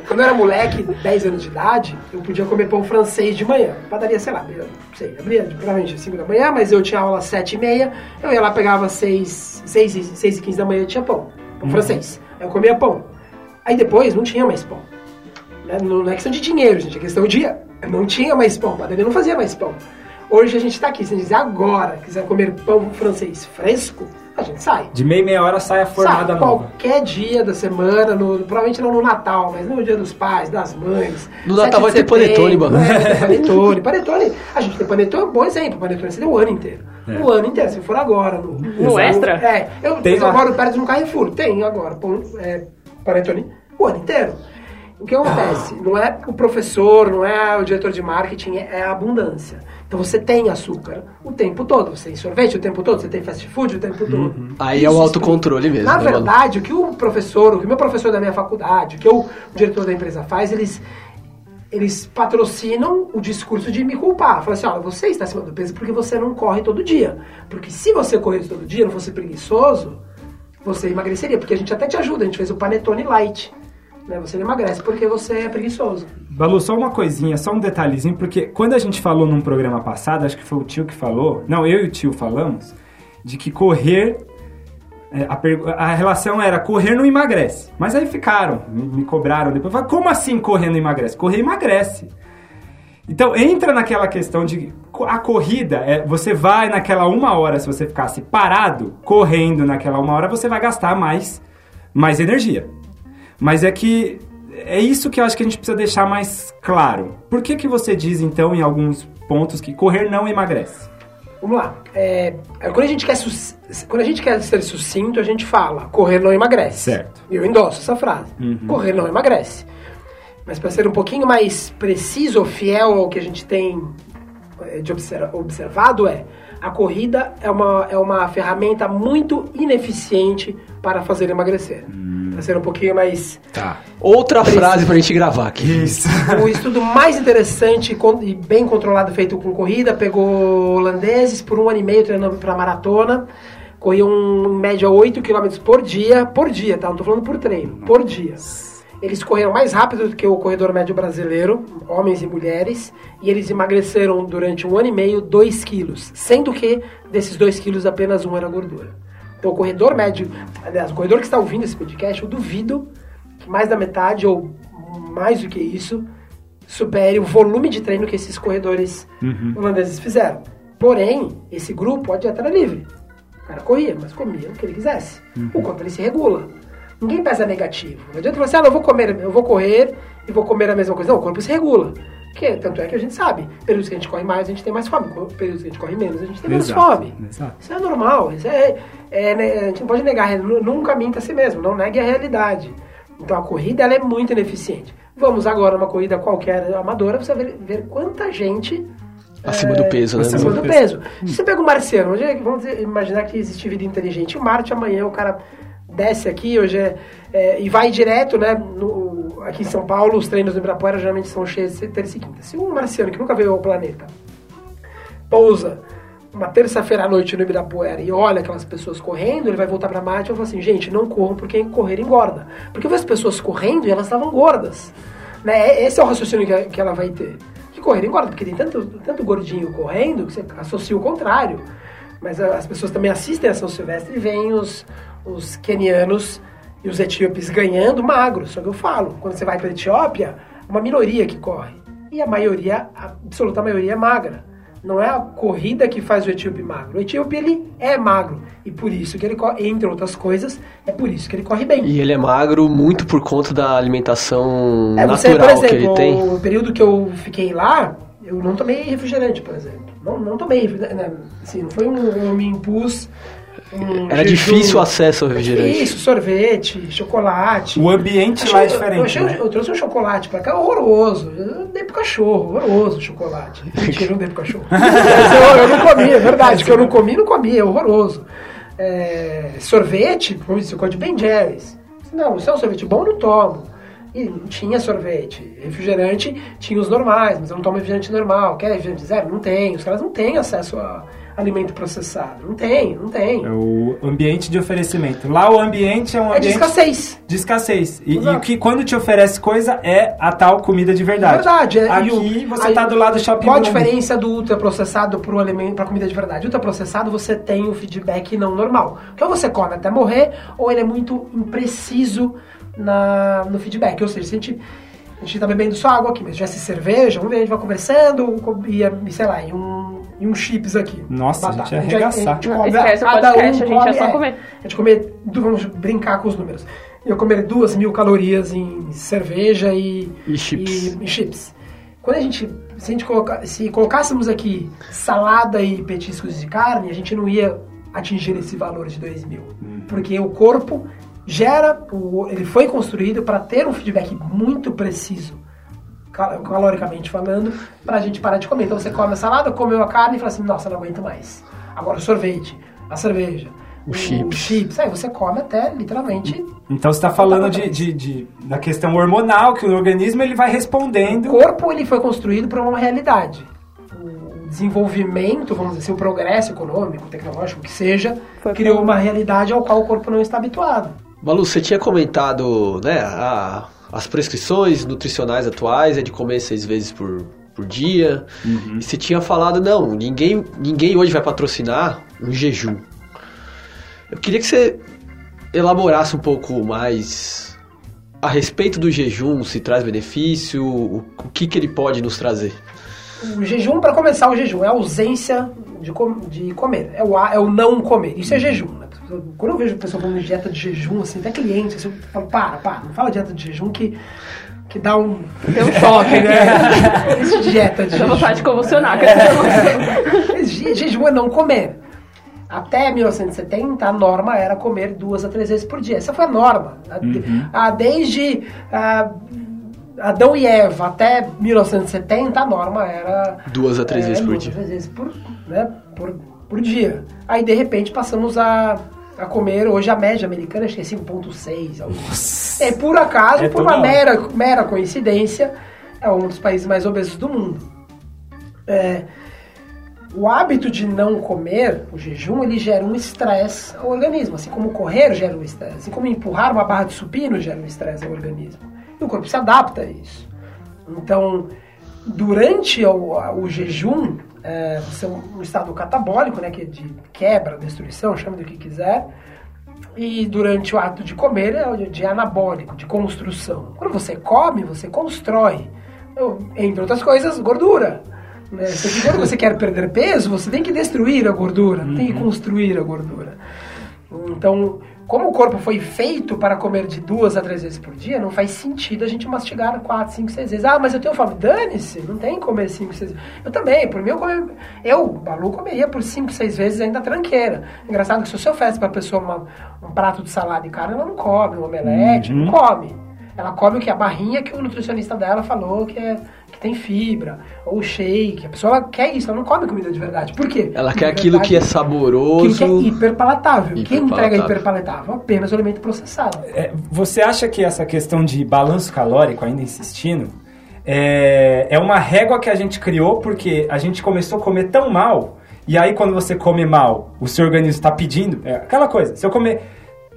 Speaker 5: Quando eu era moleque, 10 anos de idade, eu podia comer pão francês de manhã. Padaria, sei lá, eu não sei, abria provavelmente às 5 da manhã, mas eu tinha aula às 7 e meia, eu ia lá, pegava 6, 6, e- 6 e 15 da manhã eu tinha pão, pão francês. Aí eu comia pão. Aí depois não tinha mais pão. Né? Não é questão de dinheiro, gente, é questão de... Não tinha mais pão, padaria não fazia mais pão. Hoje a gente tá aqui, se a gente dizer agora, quiser comer pão francês fresco, a gente sai.
Speaker 2: De meia e meia hora sai a formada
Speaker 5: Sabe,
Speaker 2: nova.
Speaker 5: qualquer dia da semana, no- provavelmente não no Natal, mas no dia dos pais, das mães.
Speaker 3: No
Speaker 5: 7
Speaker 3: Natal vai
Speaker 5: de
Speaker 3: ter panetone, mano.
Speaker 5: é, vai panetone. Panetone, a gente tem panetone, é um bom exemplo. Panetone você tem o ano inteiro.
Speaker 2: É.
Speaker 5: O ano inteiro, se for agora. No,
Speaker 4: No extra?
Speaker 5: É, eu,
Speaker 2: Tem
Speaker 5: eu moro perto de um Carrefour, tem agora, pão, é, panetone o ano inteiro. O que acontece? Não é o professor, não é o diretor de marketing, é a abundância. Então você tem açúcar o tempo todo, você tem sorvete o tempo todo, você tem fast food o tempo todo.
Speaker 3: Aí
Speaker 5: Isso
Speaker 3: é o
Speaker 5: explica.
Speaker 3: autocontrole mesmo,
Speaker 5: Na
Speaker 3: né, mano?
Speaker 5: verdade, o que o professor, o que o meu professor da minha faculdade, o que o diretor da empresa faz, eles eles patrocinam o discurso de me culpar. Fala assim, olha, você está acima do peso porque você não corre todo dia. Porque se você corresse todo dia, não fosse preguiçoso, você emagreceria. Porque a gente até te ajuda, a gente fez o Panetone Light. Né? Você emagrece porque você é preguiçoso.
Speaker 2: Balu, só uma coisinha, só um detalhezinho, porque quando a gente falou num programa passado, acho que foi o tio que falou, não, eu e o tio falamos, de que correr, é, a, a relação era correr não emagrece. Mas aí ficaram, me, me cobraram depois, falaram, como assim correr não emagrece? Correr emagrece. Então entra naquela questão de a corrida, é, você vai naquela uma hora, se você ficasse parado, correndo naquela uma hora, você vai gastar mais, mais energia. Mas é que é isso que eu acho que a gente precisa deixar mais claro. Por que, que você diz, então, em alguns pontos, que correr não emagrece?
Speaker 5: Vamos lá. É, é, quando, a gente quer quando a gente quer ser sucinto, a gente fala, correr não emagrece.
Speaker 2: Certo.
Speaker 5: Eu endosso essa frase.
Speaker 2: Uhum.
Speaker 5: Correr não emagrece. Mas para ser um pouquinho mais preciso ou fiel ao que a gente tem eh, de obser- observado é a corrida é uma, é uma ferramenta muito ineficiente para fazer emagrecer.
Speaker 2: Hum.
Speaker 5: Para ser um pouquinho mais
Speaker 3: Tá. Outra frase pra gente gravar aqui.
Speaker 2: Isso.
Speaker 5: o estudo mais interessante e bem controlado feito com corrida pegou holandeses por um ano e meio treinando para maratona. Corriam em média 8 km por dia, por dia, tá? Não tô falando por treino, por dia. Eles correram mais rápido do que o corredor médio brasileiro, homens e mulheres, e eles emagreceram durante um ano e meio 2 quilos, sendo que desses 2 quilos apenas um era gordura. Então o corredor médio, aliás, o corredor que está ouvindo esse podcast, eu duvido que mais da metade ou mais do que isso supere o volume de treino que esses corredores holandeses fizeram. Porém, esse grupo, a dieta era livre. O cara corria, mas comia o que ele quisesse. O quanto ele se regula. Ninguém pesa negativo. Não adianta você, ah, não, eu vou comer, eu vou correr e vou comer a mesma coisa. Não, o corpo se regula. Que, tanto é que a gente sabe, períodos que a gente corre mais, a gente tem mais fome. Períodos que a gente corre menos, a gente tem menos
Speaker 2: Exato,
Speaker 5: fome.
Speaker 2: exato.
Speaker 5: Isso é normal. Isso é, é, né, a gente não pode negar, nu- nunca minta a si mesmo, não negue a realidade. Então a corrida ela é muito ineficiente. Vamos agora uma corrida qualquer amadora, você vai ver, ver quanta gente
Speaker 3: Acima do peso, né?
Speaker 5: acima do peso. Se você pega um marciano, hoje é- vamos imaginar que existe vida inteligente. O Marte amanhã o cara desce aqui, hoje é, é, e vai direto, né? no- aqui em São Paulo, os treinos do Ibirapuera geralmente são cheios de terça e quinta. Se um marciano que nunca veio ao planeta pousa uma terça-feira à noite no Ibirapuera e olha aquelas pessoas correndo, ele vai voltar pra Marte e vai falar assim, gente, não corram porque correr engorda. Porque eu vi as pessoas correndo e elas estavam gordas. Né? Esse é o raciocínio que, que ela vai ter. Que correr engorda, porque tem tanto, tanto gordinho correndo que você associa o contrário. Mas as pessoas também assistem a São Silvestre e veem os, os quenianos e os etíopes ganhando magros. Só que eu falo, quando você vai para a Etiópia, uma minoria que corre. E a maioria, a absoluta maioria é magra. Não é a corrida que faz o etíope magro. O etíope, ele é magro. E por isso que ele corre, entre outras coisas, é por isso que ele corre bem.
Speaker 3: E ele é magro muito por conta da alimentação
Speaker 5: É, você,
Speaker 3: natural que
Speaker 5: exemplo,
Speaker 3: ele tem.
Speaker 5: o período que eu fiquei lá, eu não tomei refrigerante, por exemplo. Não, não tomei refrigerante. né? Assim, não foi um, eu me impus. Um
Speaker 3: Era
Speaker 5: jejum.
Speaker 3: difícil o acesso ao refrigerante.
Speaker 5: Isso, sorvete, chocolate.
Speaker 2: O ambiente
Speaker 5: Achei-
Speaker 2: lá é
Speaker 5: eu- Eu,
Speaker 2: diferente,
Speaker 5: achei-
Speaker 2: né?
Speaker 5: eu trouxe um chocolate pra cá horroroso. Eu dei pro cachorro, horroroso o chocolate. Mentira, eu não dei pro cachorro. Eu, eu não comi, é verdade. que eu não comi, não comi, é horroroso. É, sorvete, como disse, eu de Ben Jerry's. Não, se é um sorvete bom, eu não tomo. E não tinha sorvete. Refrigerante tinha os normais, mas eu não tomo refrigerante normal. Quer refrigerante zero? Não tem. Os caras não têm acesso a alimento processado. Não tem, não tem.
Speaker 2: É o ambiente de oferecimento. Lá o ambiente é um
Speaker 5: É de
Speaker 2: ambiente
Speaker 5: escassez.
Speaker 2: de escassez. E, e que quando te oferece coisa é a tal comida de verdade.
Speaker 5: Verdade. é,
Speaker 2: Aqui
Speaker 5: e o-
Speaker 2: você
Speaker 5: aí,
Speaker 2: tá do lado do shopping
Speaker 5: Qual a diferença do ultraprocessado pro alimento para comida de verdade? Ultraprocessado você tem o feedback não normal. Que ou você come até morrer, ou ele é muito impreciso na, no feedback. Ou seja, se a gente, a gente tá bebendo só água aqui, mas se tivesse cerveja, vamos ver, a gente vai conversando, e, e sei lá, e um, e um chips aqui.
Speaker 2: Nossa, a gente
Speaker 5: Batata.
Speaker 2: ia arregaçar.
Speaker 5: a gente
Speaker 4: Não,
Speaker 5: come-
Speaker 4: esquece o
Speaker 5: cada
Speaker 4: podcast, a gente ia
Speaker 5: come-
Speaker 4: só
Speaker 5: é,
Speaker 4: comer.
Speaker 5: A gente comer, vamos brincar com os números. Eu comer duas mil calorias em cerveja e,
Speaker 3: E chips.
Speaker 5: e- e chips. Quando a gente, se a gente coloca, se colocássemos aqui salada e petiscos de carne, a gente não ia atingir esse valor de 2 mil. Porque o corpo gera, o- ele foi construído para ter um feedback muito preciso, caloricamente falando, para a gente parar de comer. Então você come a salada, comeu a carne e fala assim, nossa, não aguento mais. Agora o sorvete, a cerveja,
Speaker 3: O chips.
Speaker 5: chips. Aí você come até, literalmente,
Speaker 2: Então você está falando de, de- de- da questão hormonal, que o organismo ele vai
Speaker 5: O
Speaker 2: respondendo.
Speaker 5: corpo ele foi construído para uma realidade. O desenvolvimento, vamos dizer assim, o progresso econômico, tecnológico, que seja,
Speaker 4: Foi
Speaker 5: criou
Speaker 4: pra-
Speaker 5: uma realidade ao qual o corpo não está habituado.
Speaker 3: Malu, você tinha comentado, né, a- as prescrições nutricionais atuais é de comer seis vezes por, por dia. E você tinha falado, não, ninguém, ninguém hoje vai patrocinar um jejum. Eu queria que você elaborasse um pouco mais a respeito do jejum, se traz benefício, o, o que, que ele pode nos trazer.
Speaker 5: O jejum, para começar, o jejum é a ausência de, com- de comer, é o, é o não comer. Isso é jejum. Quando eu vejo pessoa falando de dieta de jejum, assim, até cliente, assim, eu falo, para, para, não fala dieta de jejum que, que dá um,
Speaker 4: Tem um choque, né?
Speaker 5: Isso de dieta de
Speaker 4: Dá
Speaker 5: jejum.
Speaker 4: vontade de convulsionar com essa informação.
Speaker 5: Je- Jejum é não comer. Até 1970, a norma era comer duas a três vezes por dia. Essa foi a norma. A- a- desde ah, Adão e Eva até 1970, a norma era...
Speaker 3: Duas a três
Speaker 5: é,
Speaker 3: vezes por
Speaker 5: duas
Speaker 3: dia.
Speaker 5: a três vezes por, né, por, por dia. Aí, de repente, passamos a, a comer... Hoje, a média americana acho que é 5,6. algo assim. É, por acaso,
Speaker 2: É
Speaker 5: por uma mera, mera coincidência, é um dos países mais obesos do mundo. É, o hábito de não comer, o jejum, ele gera um estresse ao organismo. Assim como correr gera um estresse, assim como empurrar uma barra de supino gera um estresse ao organismo. E o corpo se adapta a isso. Então, durante o, o jejum, é, você é um estado catabólico, né, que é de quebra, destruição, chame do que quiser. E durante o ato de comer é o de anabólico, de construção. Quando você come, você constrói. Entre outras coisas, gordura. Né? Se quando você quer perder peso, você tem que destruir a gordura, tem que construir a gordura. Então, como o corpo foi feito para comer de duas a três vezes por dia, não faz sentido a gente mastigar quatro, cinco, seis vezes. Ah, mas eu tenho fome. Dane-se, não tem que comer cinco, seis vezes. Eu também, por mim eu comer... Eu, Balu, comeria por cinco, seis vezes ainda tranqueira. Engraçado que se você oferece para a pessoa uma, um prato de salada e carne, ela não come, um omelete, não come. Ela come o que? A barrinha que o nutricionista dela falou que, é, que tem fibra, ou shake. A pessoa quer isso, ela não come comida de verdade. Por quê?
Speaker 3: Ela quer
Speaker 5: de
Speaker 3: aquilo que é
Speaker 5: verdade-
Speaker 3: saboroso.
Speaker 5: Aquilo que é hiperpalatável. Quem entrega
Speaker 3: Hiperpalatável.
Speaker 5: hiperpalatável? Apenas o alimento processado.
Speaker 2: É, você acha que essa questão de balanço calórico, ainda insistindo, é, é uma régua que a gente criou porque a gente começou a comer tão mal, e aí quando você come mal, o seu organismo está pedindo, é aquela coisa, se eu comer,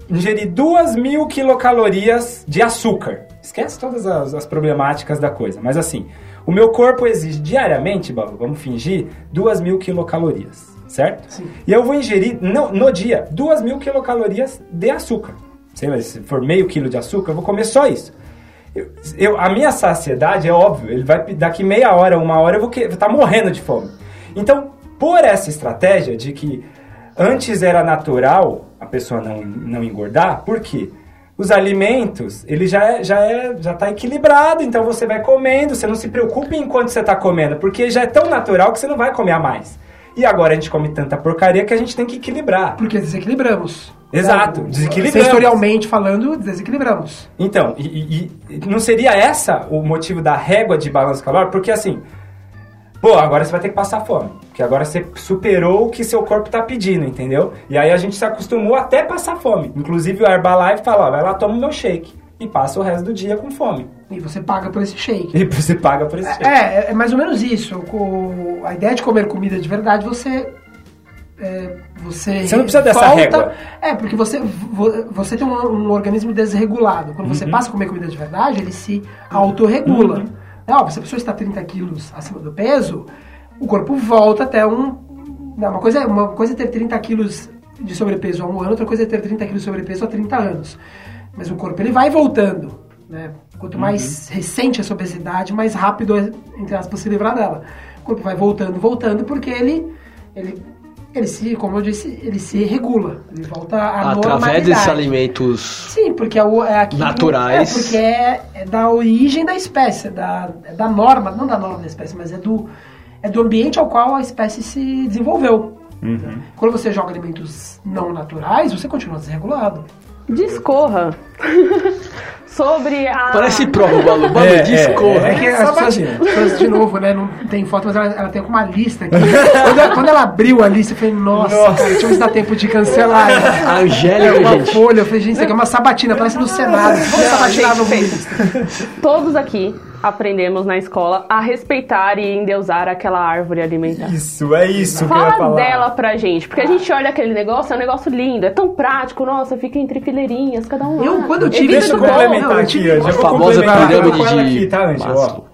Speaker 2: ingerir duas mil quilocalorias de açúcar, esquece todas as, as problemáticas da coisa, mas assim, o meu corpo exige diariamente, Balu, vamos fingir, duas mil quilocalorias, certo?
Speaker 5: Sim.
Speaker 2: E eu vou ingerir no, no dia duas mil quilocalorias de açúcar. Sei lá, se for meio quilo de açúcar, eu vou comer só isso. Eu, eu- a minha saciedade é óbvio, ele vai daqui meia hora, uma hora eu vou estar tá morrendo de fome. Então, por essa estratégia de que antes era natural a pessoa não, não engordar, por quê? Os alimentos, ele já é, já é, já tá equilibrado, então você vai comendo, você não se preocupe enquanto você está comendo, porque já é tão natural que você não vai comer a mais. E agora a gente come tanta porcaria que a gente tem que equilibrar.
Speaker 5: Porque desequilibramos.
Speaker 2: Exato, desequilibramos.
Speaker 5: Sensorialmente falando, desequilibramos.
Speaker 2: Então, e, e- e não seria essa o motivo da régua de balanço calórico? Porque assim, pô, agora você vai ter que passar fome. Porque agora você superou o que seu corpo tá pedindo, entendeu? E aí a gente se acostumou até passar fome. Inclusive o Herbalife fala, ó, vai lá, toma o meu shake. E passa o resto do dia com fome.
Speaker 5: E você paga por esse shake.
Speaker 2: E você paga por esse shake.
Speaker 5: É, é mais ou menos isso. A ideia de comer comida de verdade, você. é, você,
Speaker 2: Você não precisa dessa
Speaker 5: volta-
Speaker 2: régua.
Speaker 5: É, porque você, vo- você tem um, um organismo desregulado. Quando
Speaker 2: Uhum.
Speaker 5: você passa a comer comida de verdade, ele se autorregula.
Speaker 2: Uhum.
Speaker 5: É, ó, se a pessoa está 30 quilos acima do peso, o corpo volta até um. Não, uma, coisa, é- uma coisa é ter 30 quilos de sobrepeso há um ano, outra coisa é ter 30 quilos de sobrepeso há 30 anos. Mas o corpo ele vai voltando. Né? Quanto mais recente essa obesidade, mais rápido é, entre aspas, se livrar dela. O corpo vai voltando, voltando, porque ele, ele, ele se, como eu disse, ele se regula. Ele volta à
Speaker 3: Através
Speaker 5: normalidade.
Speaker 3: desses alimentos.
Speaker 5: Sim, porque é, o, é aquilo,
Speaker 3: Naturais.
Speaker 5: É, porque é, é da origem da espécie, é da, é da norma, não da norma da espécie, mas é do, é do ambiente ao qual a espécie se desenvolveu. Quando você joga alimentos não naturais, você continua desregulado.
Speaker 4: Discorra sobre a.
Speaker 3: Parece prova, Balu. Balu,
Speaker 2: É,
Speaker 3: discorra.
Speaker 5: É que
Speaker 2: só
Speaker 5: as pessoas,
Speaker 2: batina.
Speaker 5: as pessoas, de novo, né, não tem foto, mas ela, ela tem com uma lista aqui. quando, ela, quando ela abriu a lista, eu falei, nossa,
Speaker 2: Nossa.
Speaker 5: cara, deixa eu ver se dá tempo de cancelar.
Speaker 3: A
Speaker 5: É
Speaker 3: Angélica,
Speaker 5: uma
Speaker 3: gente.
Speaker 5: folha, eu falei, gente, isso aqui é uma sabatina, parece no Senado. Vamos sabatinar no.
Speaker 4: Todos aqui aprendemos na escola a respeitar e endeusar aquela árvore alimentar.
Speaker 2: Isso, é isso que eu ia
Speaker 4: Fala
Speaker 2: falar.
Speaker 4: dela pra gente, porque a gente olha aquele negócio, é um negócio lindo, é tão prático, nossa, fica entre fileirinhas, cada um
Speaker 5: Eu,
Speaker 4: lá.
Speaker 5: quando eu tive
Speaker 4: Evita
Speaker 2: Deixa eu complementar
Speaker 5: eu
Speaker 2: aqui,
Speaker 5: tive
Speaker 2: Ângela.
Speaker 3: a
Speaker 2: Eu vou
Speaker 3: famosa pirâmide
Speaker 2: com ela
Speaker 3: de
Speaker 2: aqui, tá,
Speaker 3: Maslow.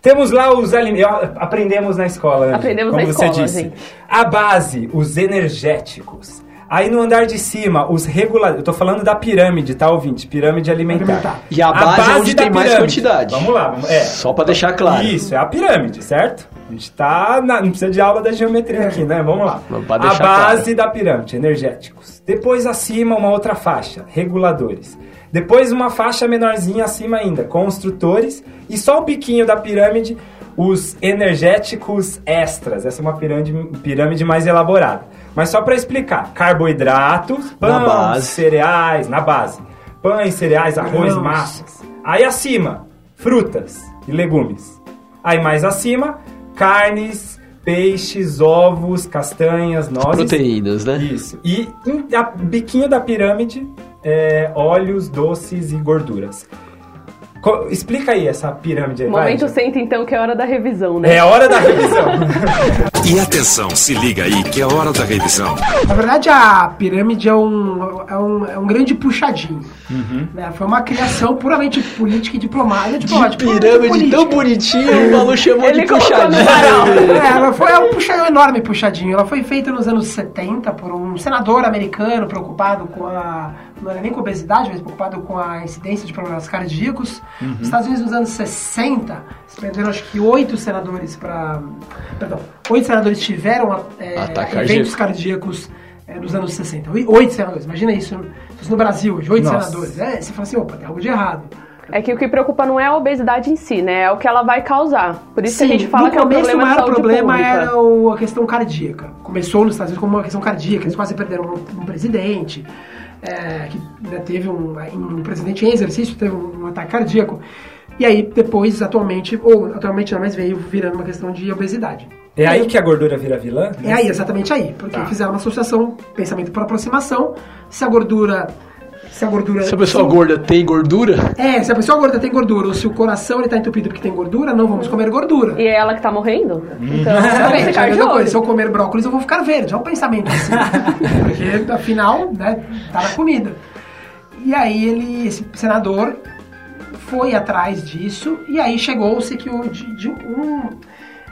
Speaker 2: Temos lá os alimentos. Aprendemos na escola, Ângela,
Speaker 4: Aprendemos
Speaker 2: como
Speaker 4: na
Speaker 2: você
Speaker 4: escola,
Speaker 2: disse.
Speaker 4: gente.
Speaker 2: A base, os energéticos. Aí no andar de cima, os reguladores. Eu tô falando da pirâmide, tá, ouvinte? Pirâmide alimentar.
Speaker 5: Alimentar.
Speaker 3: E a base é onde tem mais
Speaker 2: pirâmide.
Speaker 3: quantidade.
Speaker 2: Vamos lá, vamos, é.
Speaker 3: Só pra deixar claro.
Speaker 2: Isso, é a pirâmide, certo? A gente tá. Na, não precisa de aula da geometria aqui, né? Vamos lá. A base da pirâmide, energéticos. Depois acima, uma outra faixa, reguladores. Depois uma faixa menorzinha acima ainda, construtores. E só o biquinho da pirâmide, os energéticos extras. Essa é uma pirâmide, pirâmide mais elaborada. Mas só para explicar: carboidratos,
Speaker 3: Na
Speaker 2: pão,
Speaker 3: base.
Speaker 2: cereais, na base. Pães, cereais, arroz,
Speaker 5: Grãos.
Speaker 2: massas. Aí acima, frutas e legumes. Aí mais acima, carnes, peixes, ovos, castanhas, nozes.
Speaker 3: Proteínas, né?
Speaker 2: Isso. E a biquinho da pirâmide, é, óleos, doces e gorduras. Co- explica aí essa pirâmide aí, vai,
Speaker 4: Momento
Speaker 2: Angela.
Speaker 4: senta então que é hora da revisão, né?
Speaker 2: É a hora da revisão.
Speaker 7: E atenção, se liga aí que é hora da revisão.
Speaker 5: Na verdade, a pirâmide é um, é um, é um grande puxadinho.
Speaker 3: Uhum.
Speaker 5: né? Foi uma criação puramente política e diplomática.
Speaker 3: De pirâmide tão bonitinho, o Malu chamou
Speaker 4: Ele
Speaker 3: de puxadinho.
Speaker 5: É, ela foi um puxadinho, um enorme puxadinho. Ela foi feita nos anos 70 por um senador americano preocupado com a. Não era nem com a obesidade, mas preocupado com a incidência de problemas cardíacos. Nos Estados Unidos, nos anos 60, eles perderam acho que oito senadores para. Perdão, oito senadores tiveram é, eventos cardíacos é, nos anos 60. Oi- Oito senadores, imagina isso, isso no Brasil hoje, oito senadores. É, você fala assim, opa, tem algo de errado.
Speaker 4: É que o que preocupa não é a obesidade em si, né? É o que ela vai causar. Por isso
Speaker 5: Sim,
Speaker 4: que a gente fala
Speaker 5: no
Speaker 4: que é
Speaker 5: começo,
Speaker 4: problema
Speaker 5: o maior
Speaker 4: saúde
Speaker 5: problema
Speaker 4: pública.
Speaker 5: era o- a questão cardíaca. Começou nos Estados Unidos como uma questão cardíaca, eles quase perderam um, um presidente, é, que teve um, um presidente em exercício, teve um, ataque cardíaco. E aí, depois, atualmente, ou atualmente não, mas veio virando uma questão de obesidade.
Speaker 2: É aí que a gordura vira vilã?
Speaker 5: É aí, exatamente aí. Porque
Speaker 2: Tá.
Speaker 5: fizeram uma associação, pensamento por aproximação. Se a gordura. Se a gordura.
Speaker 3: Se a pessoa
Speaker 5: se-
Speaker 3: gorda tem gordura,
Speaker 5: É, se a pessoa gorda tem gordura, ou se o coração ele tá entupido porque tem gordura, não vamos comer gordura.
Speaker 4: E é ela que tá morrendo? Então,
Speaker 5: Exatamente, é a mesma coisa. Se eu comer brócolis, eu vou ficar verde. É um pensamento assim. Porque, afinal, né, tá na comida. E aí ele, esse senador, foi atrás disso, e aí chegou-se que o, de, de um.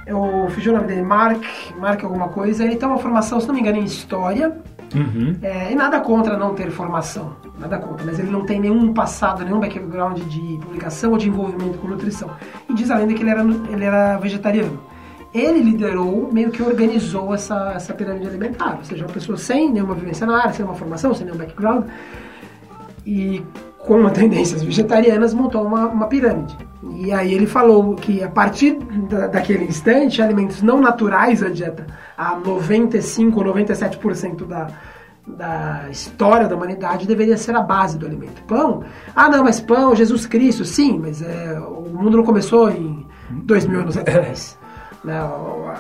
Speaker 5: Eu fiz o nome dele, Mark, Mark alguma coisa, ele tem uma formação, se não me engano, em história.
Speaker 2: Uhum.
Speaker 5: É, e nada contra não ter formação, nada contra, mas ele não tem nenhum passado, nenhum background de publicação ou de envolvimento com nutrição. E diz a lenda que ele era, ele era vegetariano. Ele liderou, meio que organizou essa, essa pirâmide alimentar, ou seja, uma pessoa sem nenhuma vivência na área, sem nenhuma formação, sem nenhum background, e com tendências vegetarianas montou uma, uma pirâmide. E aí ele falou que a partir da, daquele instante, alimentos não naturais, a dieta, a 95 ou 97% da, da história da humanidade deveria ser a base do alimento. Pão? Ah, não, mas pão, Jesus Cristo, sim, mas é, o mundo não começou em dois mil anos atrás. Né,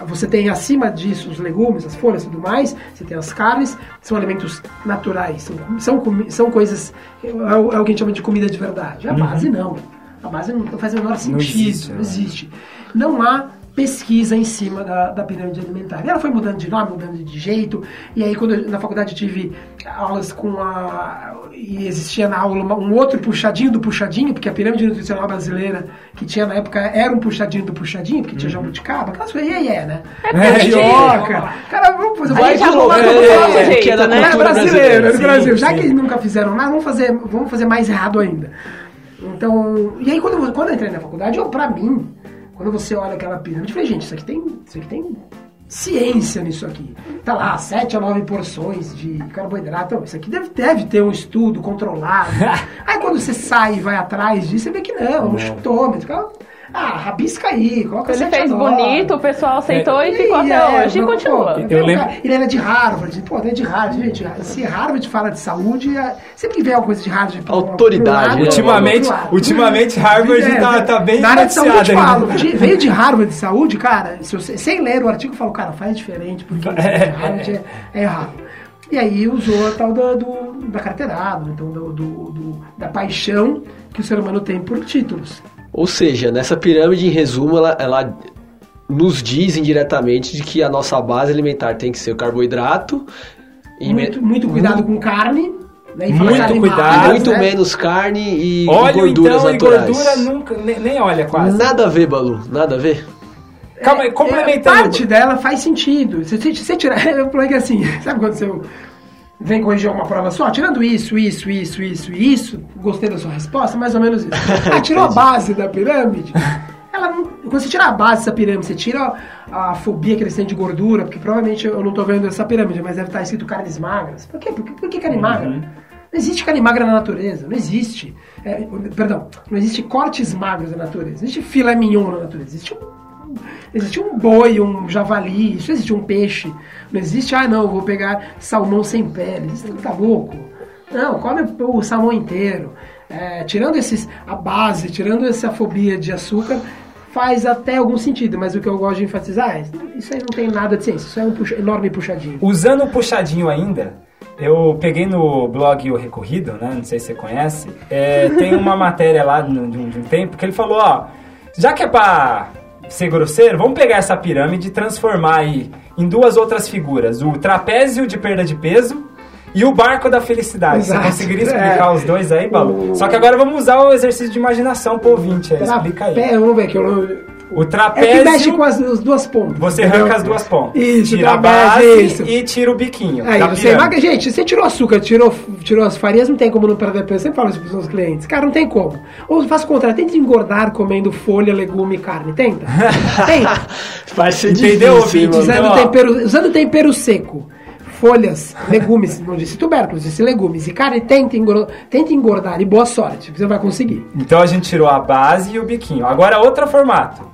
Speaker 5: Você tem acima disso os legumes, as folhas e tudo mais, você tem as carnes, são alimentos naturais, são, são, são coisas, é, o é o que a gente chama de comida de verdade. A base não. A base não faz o menor sentido,
Speaker 2: existe,
Speaker 5: não
Speaker 2: né?
Speaker 5: existe. Não há pesquisa em cima da, da pirâmide alimentar. E ela foi mudando de nome, mudando de jeito. E aí, quando eu, na faculdade eu tive aulas com a. E existia na aula uma- um outro puxadinho do puxadinho, porque a pirâmide nutricional brasileira que tinha na época era um puxadinho do puxadinho, porque tinha jabuticaba, aquelas coisas, é, é, né?
Speaker 2: É,
Speaker 5: Mandioca. Cara, vamos fazer
Speaker 4: arruma
Speaker 3: colocando,
Speaker 4: tudo do nosso
Speaker 3: é,
Speaker 4: jeito,
Speaker 3: que é da
Speaker 4: né?
Speaker 5: é
Speaker 3: cultura
Speaker 5: brasileiro, é do
Speaker 2: Sim,
Speaker 5: Brasil. Já
Speaker 2: sim.
Speaker 5: que eles nunca fizeram nada, vamos fazer, vamos fazer mais errado ainda. Então, e aí quando, eu- quando eu entrei na faculdade, eu, pra mim, quando você olha aquela pirâmide, eu falei, gente, isso aqui tem, isso aqui tem ciência nisso aqui. Tá lá, 7 a 9 porções de carboidrato. Então, Isso aqui deve, deve ter um estudo controlado. aí quando você sai e vai atrás disso, você vê que não, é um chutômetro. Ah, rabisca aí, coloca
Speaker 4: Ele
Speaker 5: 7 a
Speaker 4: fez
Speaker 5: 9.
Speaker 4: bonito, o pessoal sentou e ficou
Speaker 5: E,
Speaker 4: até
Speaker 5: é,
Speaker 4: hoje e continua.
Speaker 5: pô,
Speaker 2: Eu
Speaker 5: um
Speaker 2: lembro-
Speaker 5: cara- Ele era de Harvard. Pô, ele é de Harvard, gente. Se Harvard fala de saúde, é- sempre que vem alguma coisa de Harvard... pro-
Speaker 3: Autoridade,
Speaker 5: pro lado,
Speaker 3: né?
Speaker 2: Ultimamente, ultimamente Harvard
Speaker 5: É,
Speaker 2: tá, tá bem
Speaker 5: Na área de saúde eu falo, de- veio de Harvard de saúde, cara, se você- sem ler o artigo, eu falo, cara, faz diferente, porque Harvard é, é errado. E aí usou a tal da, do, da carteirada, então do, do- do- da paixão que o ser humano tem por títulos.
Speaker 3: Ou seja, nessa pirâmide, em resumo, ela, ela nos diz indiretamente de que a nossa base alimentar tem que ser o carboidrato e me-
Speaker 5: Muito, muito cuidado com carne. Né, e
Speaker 2: Muito
Speaker 5: carne
Speaker 2: cuidado,
Speaker 3: muito
Speaker 5: né?
Speaker 3: menos carne e, e
Speaker 2: Óleo,
Speaker 3: gorduras
Speaker 2: então, e
Speaker 3: naturais.
Speaker 2: gordura nunca, nem, nem olha quase.
Speaker 3: Nada a ver, Balu, nada a ver.
Speaker 2: Calma aí,
Speaker 5: É,
Speaker 2: complementando.
Speaker 5: parte dela faz sentido. Se você, tirar. Eu falei que assim, sabe quando você vem corrigir uma prova só? Tirando isso, isso, isso, isso isso, gostei da sua resposta, mais ou menos isso. Ah, tirou a base da pirâmide. Ela não, quando você tira a base dessa pirâmide, você tira a, a fobia que eles têm de gordura, porque provavelmente eu não tô vendo essa pirâmide, mas deve estar escrito carnes magras. Por quê? Por que, por que carne magra? Não existe carne magra na natureza, não existe. É, perdão, não existe cortes magros na natureza, não existe filé mignon na natureza, existe Existe um boi, um javali, isso existe um peixe. Não existe, ah não, vou pegar salmão sem pele. Isso tá louco. Não, come o salmão inteiro. É, tirando esses, a base, tirando essa fobia de açúcar, faz até algum sentido. Mas o que eu gosto de enfatizar é, isso aí não tem nada de ciência, isso é um puxa- enorme puxadinho.
Speaker 2: Usando o puxadinho ainda, Eu peguei no blog O Recorrido, né? Não sei se você conhece. É, tem uma matéria lá de um tempo que ele falou, ó, já que é pra ser grosseiro, vamos pegar essa pirâmide e transformar aí em duas outras figuras. O trapézio de perda de peso e o barco da felicidade.
Speaker 5: Exato.
Speaker 2: Você conseguiria explicar
Speaker 5: É.
Speaker 2: os dois aí, Balu?
Speaker 5: O-
Speaker 2: Só que agora vamos usar o exercício de imaginação pro ouvinte aí. Explica aí.
Speaker 5: Trapé- vamos ver que eu...
Speaker 2: O
Speaker 5: É que
Speaker 2: trapézio...
Speaker 5: mexe com as, as duas pontas.
Speaker 2: Você
Speaker 5: entendeu?
Speaker 2: arranca as duas pontas.
Speaker 5: Isso,
Speaker 2: tira a
Speaker 5: trapézio,
Speaker 2: base
Speaker 5: isso.
Speaker 2: e tira o biquinho.
Speaker 5: Aí você emagra- gente, você tirou açúcar, tirou, tirou as farinhas, não tem como não perder peso. Eu sempre falo isso pros meus clientes. Cara, não tem como. Ou faça o contrário, tenta engordar comendo folha, legume e carne. Tenta. Tenta.
Speaker 3: Vai ser
Speaker 2: Entendeu,
Speaker 3: difícil?
Speaker 5: Usando,
Speaker 2: ó.
Speaker 5: tempero, usando tempero seco, folhas, legumes, não disse tubérculos, disse legumes e carne, tenta engordar, tenta engordar e boa sorte, você vai conseguir.
Speaker 2: Então a gente tirou a base e o biquinho. Agora outro formato.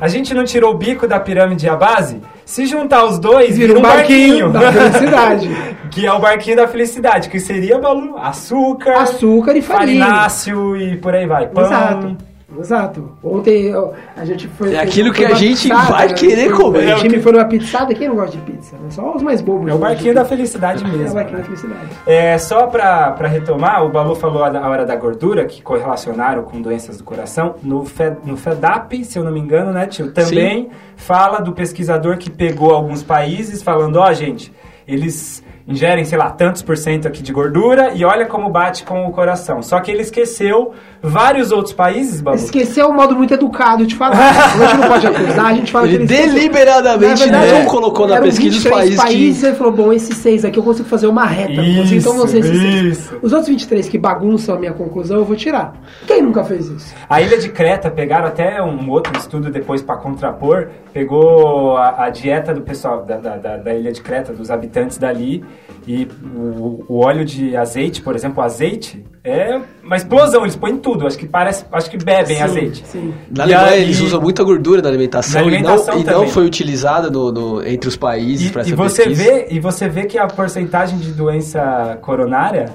Speaker 2: A gente não tirou o bico da pirâmide e a base? Se juntar os dois,
Speaker 5: Vira
Speaker 2: vira
Speaker 5: um barquinho da felicidade.
Speaker 2: que é o barquinho da felicidade, que seria Balu, açúcar,
Speaker 5: Açúcar e farinha.
Speaker 2: farináceo e por aí vai. Pão.
Speaker 5: Exato. Exato. Ontem ó, a gente foi.
Speaker 3: É aquilo que a gente
Speaker 5: pizzada,
Speaker 3: vai
Speaker 5: né?
Speaker 3: querer
Speaker 5: Foi-
Speaker 3: comer.
Speaker 5: O
Speaker 2: o
Speaker 5: time foi numa pizzada, quem não gosta de pizza? né? Só os mais bobos.
Speaker 2: É o barquinho da
Speaker 5: de
Speaker 2: felicidade
Speaker 5: pizza. É o
Speaker 2: mesmo.
Speaker 5: barquinho da
Speaker 2: né?
Speaker 5: felicidade.
Speaker 2: É, só pra, pra retomar, o Balu falou a, hora da gordura, que correlacionaram com doenças do coração. No, Fe- no FEDAP, se eu não me engano, né, tio? Também fala do pesquisador que pegou alguns países falando, ó, gente, eles ingerem, sei lá, tantos por cento aqui de gordura e olha como bate com o coração. Só que ele esqueceu vários outros países, Balu.
Speaker 5: Esqueceu o modo muito educado de falar. a gente não pode acusar, a gente fala
Speaker 3: Ele
Speaker 5: que ele esqueceu.
Speaker 3: deliberadamente
Speaker 5: Na verdade,
Speaker 3: não colocou na pesquisa os
Speaker 5: 23
Speaker 3: países que...
Speaker 5: ele falou, bom, esses seis aqui eu consigo fazer uma reta. eu consigo, então vão ser esses seis.
Speaker 2: isso.
Speaker 5: Os outros 23 que bagunçam a minha conclusão, eu vou tirar. Quem nunca fez isso?
Speaker 2: A ilha de Creta, pegaram até um outro estudo depois para contrapor, pegou a, a dieta do pessoal da, da, da- da ilha de Creta, dos habitantes dali, e o, o óleo de azeite, por exemplo, o azeite, é uma explosão, eles põem tudo, acho que parece, acho que bebem
Speaker 5: Sim,
Speaker 2: azeite.
Speaker 5: Sim.
Speaker 3: Na Alemanha
Speaker 2: aí-
Speaker 3: eles usam muita gordura na alimentação,
Speaker 2: Na alimentação
Speaker 3: e, não, e não foi utilizada no, no- entre os países para essa
Speaker 2: e você
Speaker 3: pesquisa.
Speaker 2: vê, e você vê que a porcentagem de doença coronária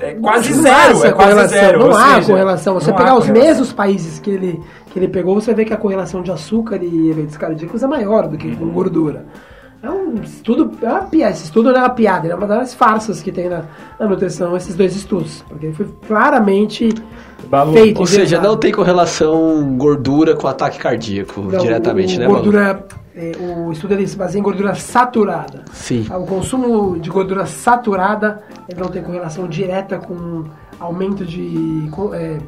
Speaker 2: é quase
Speaker 5: Não
Speaker 2: zero,
Speaker 5: essa
Speaker 2: é quase
Speaker 5: correlação,
Speaker 2: zero.
Speaker 5: Não há
Speaker 2: seja,
Speaker 5: correlação. Você pegar os
Speaker 2: correlação.
Speaker 5: mesmos países que ele, que ele pegou, você vê que a correlação de açúcar e eventos cardíacos é maior do que com gordura. É um estudo, é uma piada, esse estudo não é uma piada, é uma das farsas que tem na, na nutrição, esses dois estudos. Porque foi claramente
Speaker 2: Balu,
Speaker 5: feito.
Speaker 3: Ou seja,
Speaker 5: inventado.
Speaker 3: não tem correlação gordura com ataque cardíaco
Speaker 5: Não,
Speaker 3: diretamente,
Speaker 5: o,
Speaker 3: né, Balu?
Speaker 5: gordura, é, O estudo ele se baseia em gordura saturada.
Speaker 3: Sim.
Speaker 5: O consumo de gordura saturada ele não tem correlação direta com aumento de co- é,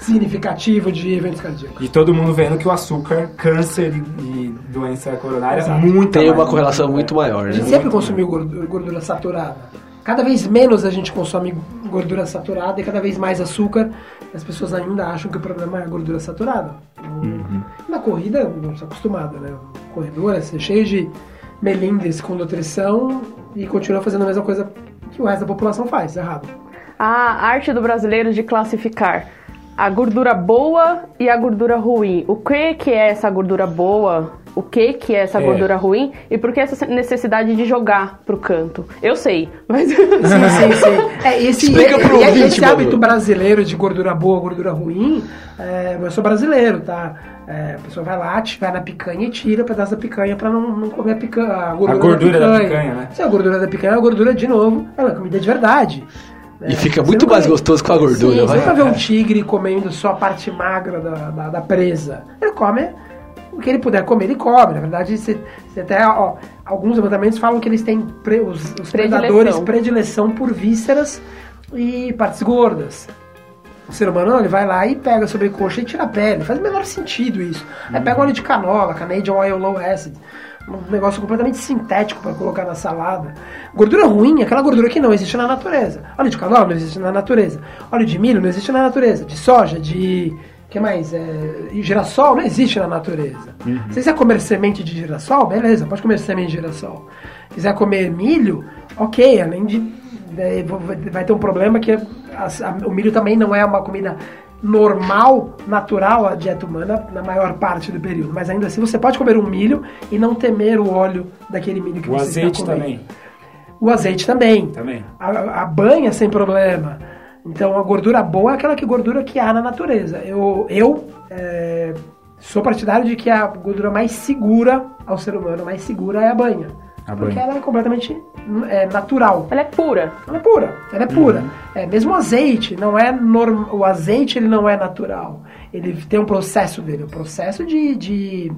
Speaker 5: significativo de eventos cardíacos.
Speaker 2: E todo mundo vendo que o açúcar, câncer e, doença coronária
Speaker 5: Exato.
Speaker 2: muito
Speaker 3: Tem uma correlação muito maior,
Speaker 5: A
Speaker 3: né?
Speaker 5: gente sempre consumiu gordura, gordura saturada. Cada vez menos a gente consome gordura saturada e cada vez mais açúcar. As pessoas ainda acham que o problema é a gordura saturada. Na corrida, não está acostumado, né? O corredor é ser cheio de melindres com nutrição e continua fazendo a mesma coisa que o resto da população faz, errado.
Speaker 4: A arte do brasileiro de classificar a gordura boa e a gordura ruim. O que que é essa gordura boa? O que que é essa
Speaker 2: É.
Speaker 4: gordura ruim? E por que essa necessidade de jogar pro canto? Eu sei, mas
Speaker 5: Sim, sim, sim. É, esse,
Speaker 3: Explica pro
Speaker 5: e-
Speaker 3: ouvinte,
Speaker 5: esse hábito brasileiro de gordura boa, gordura ruim, é, é só brasileiro, tá? É, a pessoa vai lá, vai na picanha e tira o pedaço da picanha pra não, não comer a, picanha, a gordura,
Speaker 2: gordura da picanha, né?
Speaker 5: Se a gordura da picanha é a gordura, de novo, ela é comida de verdade.
Speaker 3: E fica
Speaker 5: Você
Speaker 3: muito mais
Speaker 5: vai-
Speaker 3: gostoso com a gordura,
Speaker 5: Sim, você
Speaker 3: vai.
Speaker 5: nunca vê um tigre comendo só a parte magra da, da, da presa. Ele come o que ele puder comer, ele come. Na verdade, você, você até, ó, alguns levantamentos falam que eles têm, pre- os, os
Speaker 4: Predileção.
Speaker 5: predadores, predileção por vísceras e partes gordas. O ser humano não, ele vai lá e pega a sobrecoxa e tira a pele. Faz o menor sentido isso. Aí pega óleo de canola, Canadian Oil Low Acid. Um negócio completamente sintético para colocar na salada. Gordura ruim aquela gordura que não existe na natureza. Óleo de canola não existe na natureza. Óleo de milho não existe na natureza. De soja, de. que mais? É, girassol não existe na natureza. Se você quiser comer semente de girassol, beleza, pode comer semente de girassol. Se quiser comer milho, ok, além de. é, vai- vai ter um problema que a- a- o milho também não é uma comida normal, natural à dieta humana na maior parte do período. Mas ainda assim você pode comer um milho e não temer o óleo daquele milho que
Speaker 2: O
Speaker 5: você está comendo.
Speaker 2: também.
Speaker 5: O azeite também.
Speaker 2: Também.
Speaker 5: A, a banha sem problema. Então a gordura boa é aquela que gordura que há na natureza. Eu, eu é, sou partidário de que a gordura mais segura ao ser humano, mais segura é a banha.
Speaker 2: A
Speaker 5: Porque
Speaker 2: banha.
Speaker 5: ela é completamente é, natural.
Speaker 4: Ela é pura.
Speaker 5: Ela é pura, ela é pura.
Speaker 2: Uhum.
Speaker 5: É, mesmo o azeite, não é norm... o azeite ele não é natural. Ele tem um processo dele, o processo de, de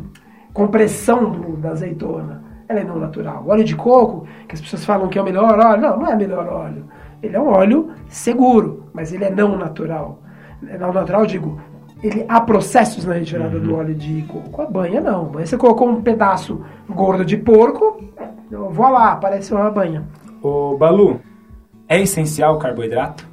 Speaker 5: compressão do- da azeitona. Ela é não natural. O óleo de coco, que as pessoas falam que é o melhor óleo, não, não é o melhor óleo. Ele é um óleo seguro, mas ele é não natural. É Não natural, eu digo, ele há processos na retirada do óleo de coco. A banha não. Banha você colocou um pedaço gordo de porco, eu vou lá, aparece uma banha.
Speaker 2: Ô, Balu, é essencial o carboidrato?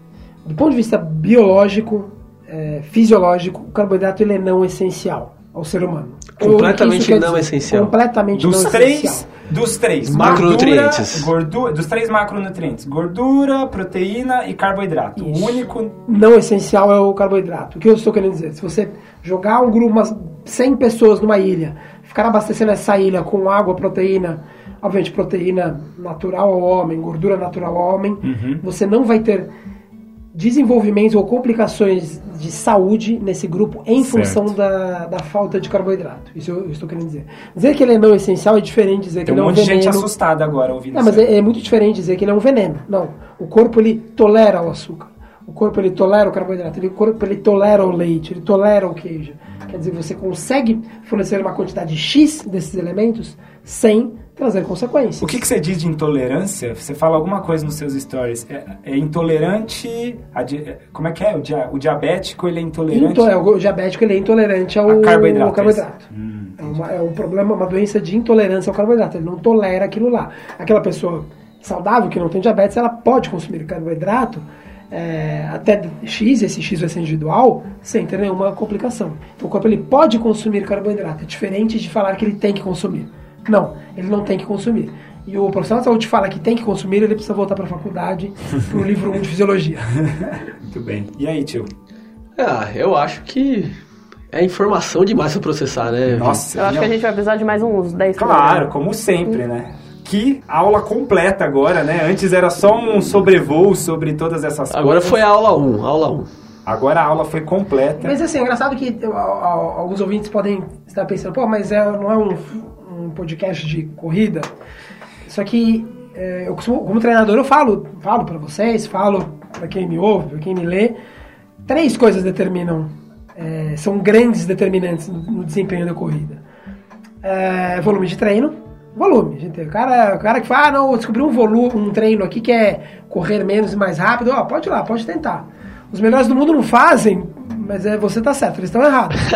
Speaker 5: Do ponto de vista biológico, é, fisiológico, o carboidrato ele é não essencial ao ser humano.
Speaker 3: Completamente não essencial.
Speaker 5: Completamente
Speaker 2: Dos
Speaker 5: não
Speaker 2: três,
Speaker 5: essencial.
Speaker 2: dos três.
Speaker 3: Macronutrientes.
Speaker 2: Gordura, gordura- dos três macronutrientes. Gordura, proteína e carboidrato.
Speaker 5: Isso.
Speaker 2: O único...
Speaker 5: Não essencial é o carboidrato. O que eu estou querendo dizer? Se você jogar um grupo, umas 100 pessoas numa ilha, ficar abastecendo essa ilha com água, proteína, obviamente proteína natural ao homem, gordura natural ao homem,
Speaker 2: Uhum.
Speaker 5: você não vai ter desenvolvimentos ou complicações de saúde nesse grupo em
Speaker 2: Certo.
Speaker 5: função da, da falta de carboidrato. Isso eu, eu estou querendo dizer. Dizer que ele é não essencial é diferente dizer que
Speaker 2: Tem
Speaker 5: ele
Speaker 2: um
Speaker 5: é um
Speaker 2: monte de gente
Speaker 5: veneno.
Speaker 2: assustada agora ouvindo
Speaker 5: Não, mas
Speaker 2: isso.
Speaker 5: é, é muito diferente dizer que ele é um veneno. Não. O corpo ele tolera o açúcar. O corpo ele tolera o carboidrato. Ele, o corpo ele tolera o leite. Ele tolera o queijo. Quer dizer, você consegue fornecer uma quantidade X desses elementos sem trazer consequências.
Speaker 2: O que, que você diz de intolerância? Você fala alguma coisa nos seus stories. É, é intolerante. a é, como é que é? O, dia- o diabético ele é intolerante
Speaker 5: Into- é, o diabético ele é intolerante ao
Speaker 2: carboidrato.
Speaker 5: ao carboidrato.
Speaker 2: Hum.
Speaker 5: É, uma- é um problema, uma doença de intolerância ao carboidrato. Ele não tolera aquilo lá. Aquela pessoa saudável que não tem diabetes, ela pode consumir carboidrato é, até X, esse X vai ser individual, sem ter nenhuma complicação. Então o corpo ele pode consumir carboidrato. É diferente de falar que ele tem que consumir. Não, ele não tem que consumir. E o profissional de saúde fala que tem que consumir, ele precisa voltar para a faculdade, para o livro 1 de fisiologia.
Speaker 2: Muito bem. E aí, tio?
Speaker 3: Ah, eu acho que é informação demais pra processar, né?
Speaker 2: Nossa,
Speaker 4: Eu acho que a gente vai precisar de mais uns 10
Speaker 2: Claro, como sempre, né? Que aula completa agora, né? Antes era só um sobrevoo sobre todas essas
Speaker 3: Agora
Speaker 2: coisas.
Speaker 3: foi a aula 1, aula 1.
Speaker 2: Agora a aula foi completa.
Speaker 5: Mas assim, é engraçado que alguns ouvintes podem estar pensando, pô, mas é, não é um, um podcast de corrida. Só que é, eu costumo- como treinador eu falo, falo para vocês, falo para quem me ouve, para quem me lê, três coisas determinam, é, são grandes determinantes no, no desempenho da corrida. É, volume de treino, volume. Gente, o cara, o cara que fala, ah, não, descobri um volume, um treino aqui que é correr menos e mais rápido, ó, pode ir lá, pode tentar. Os melhores do mundo não fazem, mas é, você tá certo, eles estão errados.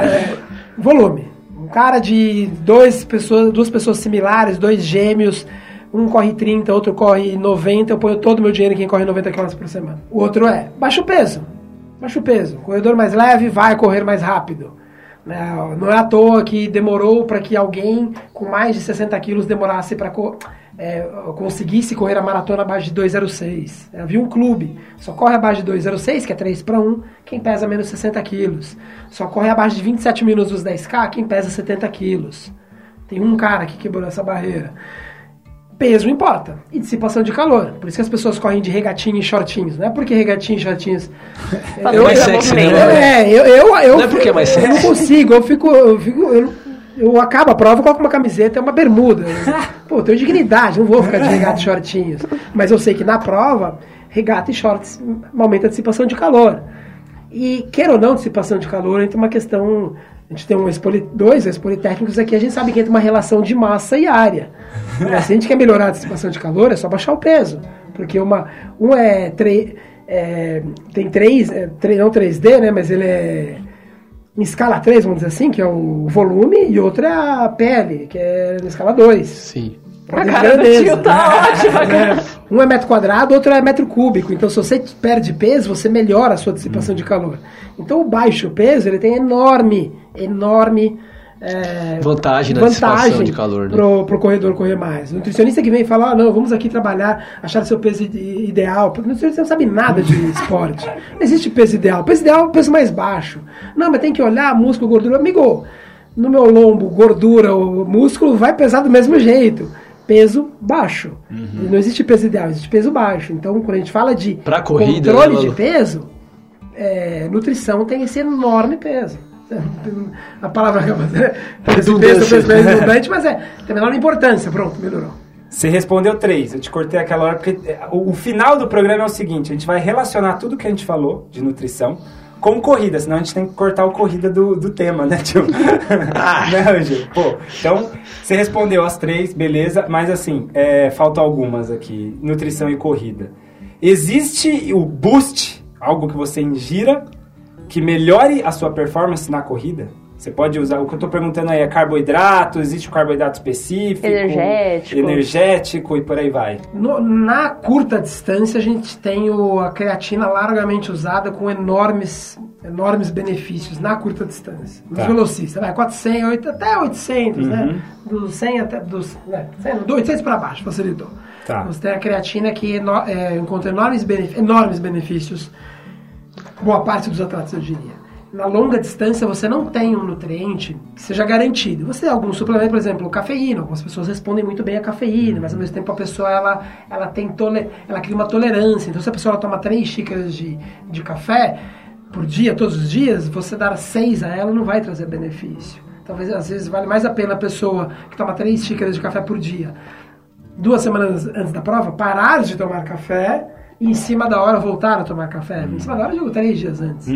Speaker 5: É, volume. Cara de dois pessoas, duas pessoas similares, dois gêmeos, um corre 30, outro corre 90, eu ponho todo o meu dinheiro em quem corre 90 km por semana. O outro é, baixa o peso. Baixa o peso. Corredor mais leve vai correr mais rápido. Não, não é à toa que demorou para que alguém com mais de 60 quilos demorasse para conseguisse correr a maratona abaixo de 2,06. Havia um clube, só corre abaixo de 2,06, que é 3 para 1, quem pesa menos de 60 quilos. Só corre abaixo de 27 minutos dos 10K, quem pesa 70 quilos. Tem um cara que quebrou essa barreira. Peso importa. E dissipação de calor. Por isso que as pessoas correm de regatinho e shortinhos. Não é porque regatinho e shortinhos.
Speaker 4: Fazer mais
Speaker 3: sexy, né?
Speaker 5: É, eu, eu, eu,
Speaker 3: Não é porque é mais
Speaker 5: eu não
Speaker 3: sexy.
Speaker 5: consigo, eu fico. Eu, fico eu, eu acabo a prova, coloco uma camiseta e uma bermuda. Pô, tenho dignidade, não vou ficar de regata e shortinhos. Mas eu sei que na prova, regata e shorts aumenta a dissipação de calor. E, queira ou não, dissipação de calor entra uma questão. A gente tem um ex-poli- dois ex-politécnicos aqui, a gente sabe que entra uma relação de massa e área. Mas se a gente quer melhorar a dissipação de calor, é só baixar o peso. Porque uma, um é, tre- é, tem três, é, tre- não 3D, né? Mas ele é em escala 3, vamos dizer assim, que é o volume, e outro é a pele, que é na escala 2.
Speaker 3: Sim.
Speaker 4: A cara do tio tá ótima, cara.
Speaker 5: É, um é metro quadrado, outro é metro cúbico. Então, se você perde peso, você melhora a sua dissipação de calor. Então, o baixo peso, ele tem enorme, enorme é,
Speaker 3: Vantagem na dissipação de calor, né?
Speaker 5: pro, pro corredor correr mais. O nutricionista que vem falar, ah, não, vamos aqui trabalhar, achar seu peso ide- ideal. O nutricionista não sabe nada de esporte. Não existe peso ideal. O peso ideal é o peso mais baixo. Não, mas tem que olhar músculo, gordura. Amigo, no meu lombo, gordura, o músculo vai pesar do mesmo jeito. Peso baixo.
Speaker 3: Uhum.
Speaker 5: Não existe peso ideal, existe peso baixo. Então, quando a gente fala de
Speaker 3: Pra corrida,
Speaker 5: controle
Speaker 3: né,
Speaker 5: de peso, é, nutrição tem esse enorme peso. A palavra acaba
Speaker 3: Redundante.
Speaker 5: redundante, redundante, mas é, tem a menor importância. Pronto, melhorou.
Speaker 2: Você respondeu três. Eu te cortei aquela hora porque é, o, o final do programa é o seguinte: a gente vai relacionar tudo que a gente falou de nutrição com corrida, senão a gente tem que cortar o corrida do, do tema, né, tio? né, Gil? Pô, então você respondeu as três, beleza, mas assim, é, faltam algumas aqui: nutrição e corrida. Existe o boost, algo que você ingira, que melhore a sua performance na corrida? Você pode usar. O que eu estou perguntando aí é carboidrato, existe o carboidrato específico?
Speaker 4: Energético.
Speaker 2: Energético e por aí vai.
Speaker 5: No- na curta distância, a gente tem o- a creatina largamente usada com enormes, enormes benefícios na curta distância. Nos
Speaker 2: Tá.
Speaker 5: velocistas, vai 400, oito- até 800,
Speaker 2: Uhum.
Speaker 5: né? Dos 100 até dos, né, 100, do 800 para baixo, facilitou.
Speaker 2: Tá.
Speaker 5: Você tem a creatina que é, encontra enormes, benef- enormes benefícios, boa parte dos atletas, eu diria. Na longa distância, você não tem um nutriente que seja garantido. Você tem algum suplemento, por exemplo, cafeína. Algumas pessoas respondem muito bem à cafeína, mas ao mesmo tempo a pessoa ela, ela tem tole, ela cria uma tolerância. Então, se a pessoa ela toma três xícaras de, de café por dia, todos os dias, você dar seis a ela não vai trazer benefício. Talvez às vezes vale mais a pena a pessoa que toma três xícaras de café por dia duas semanas antes da prova, parar de tomar café e em cima da hora voltar a tomar café. Em cima da hora, eu digo três dias antes.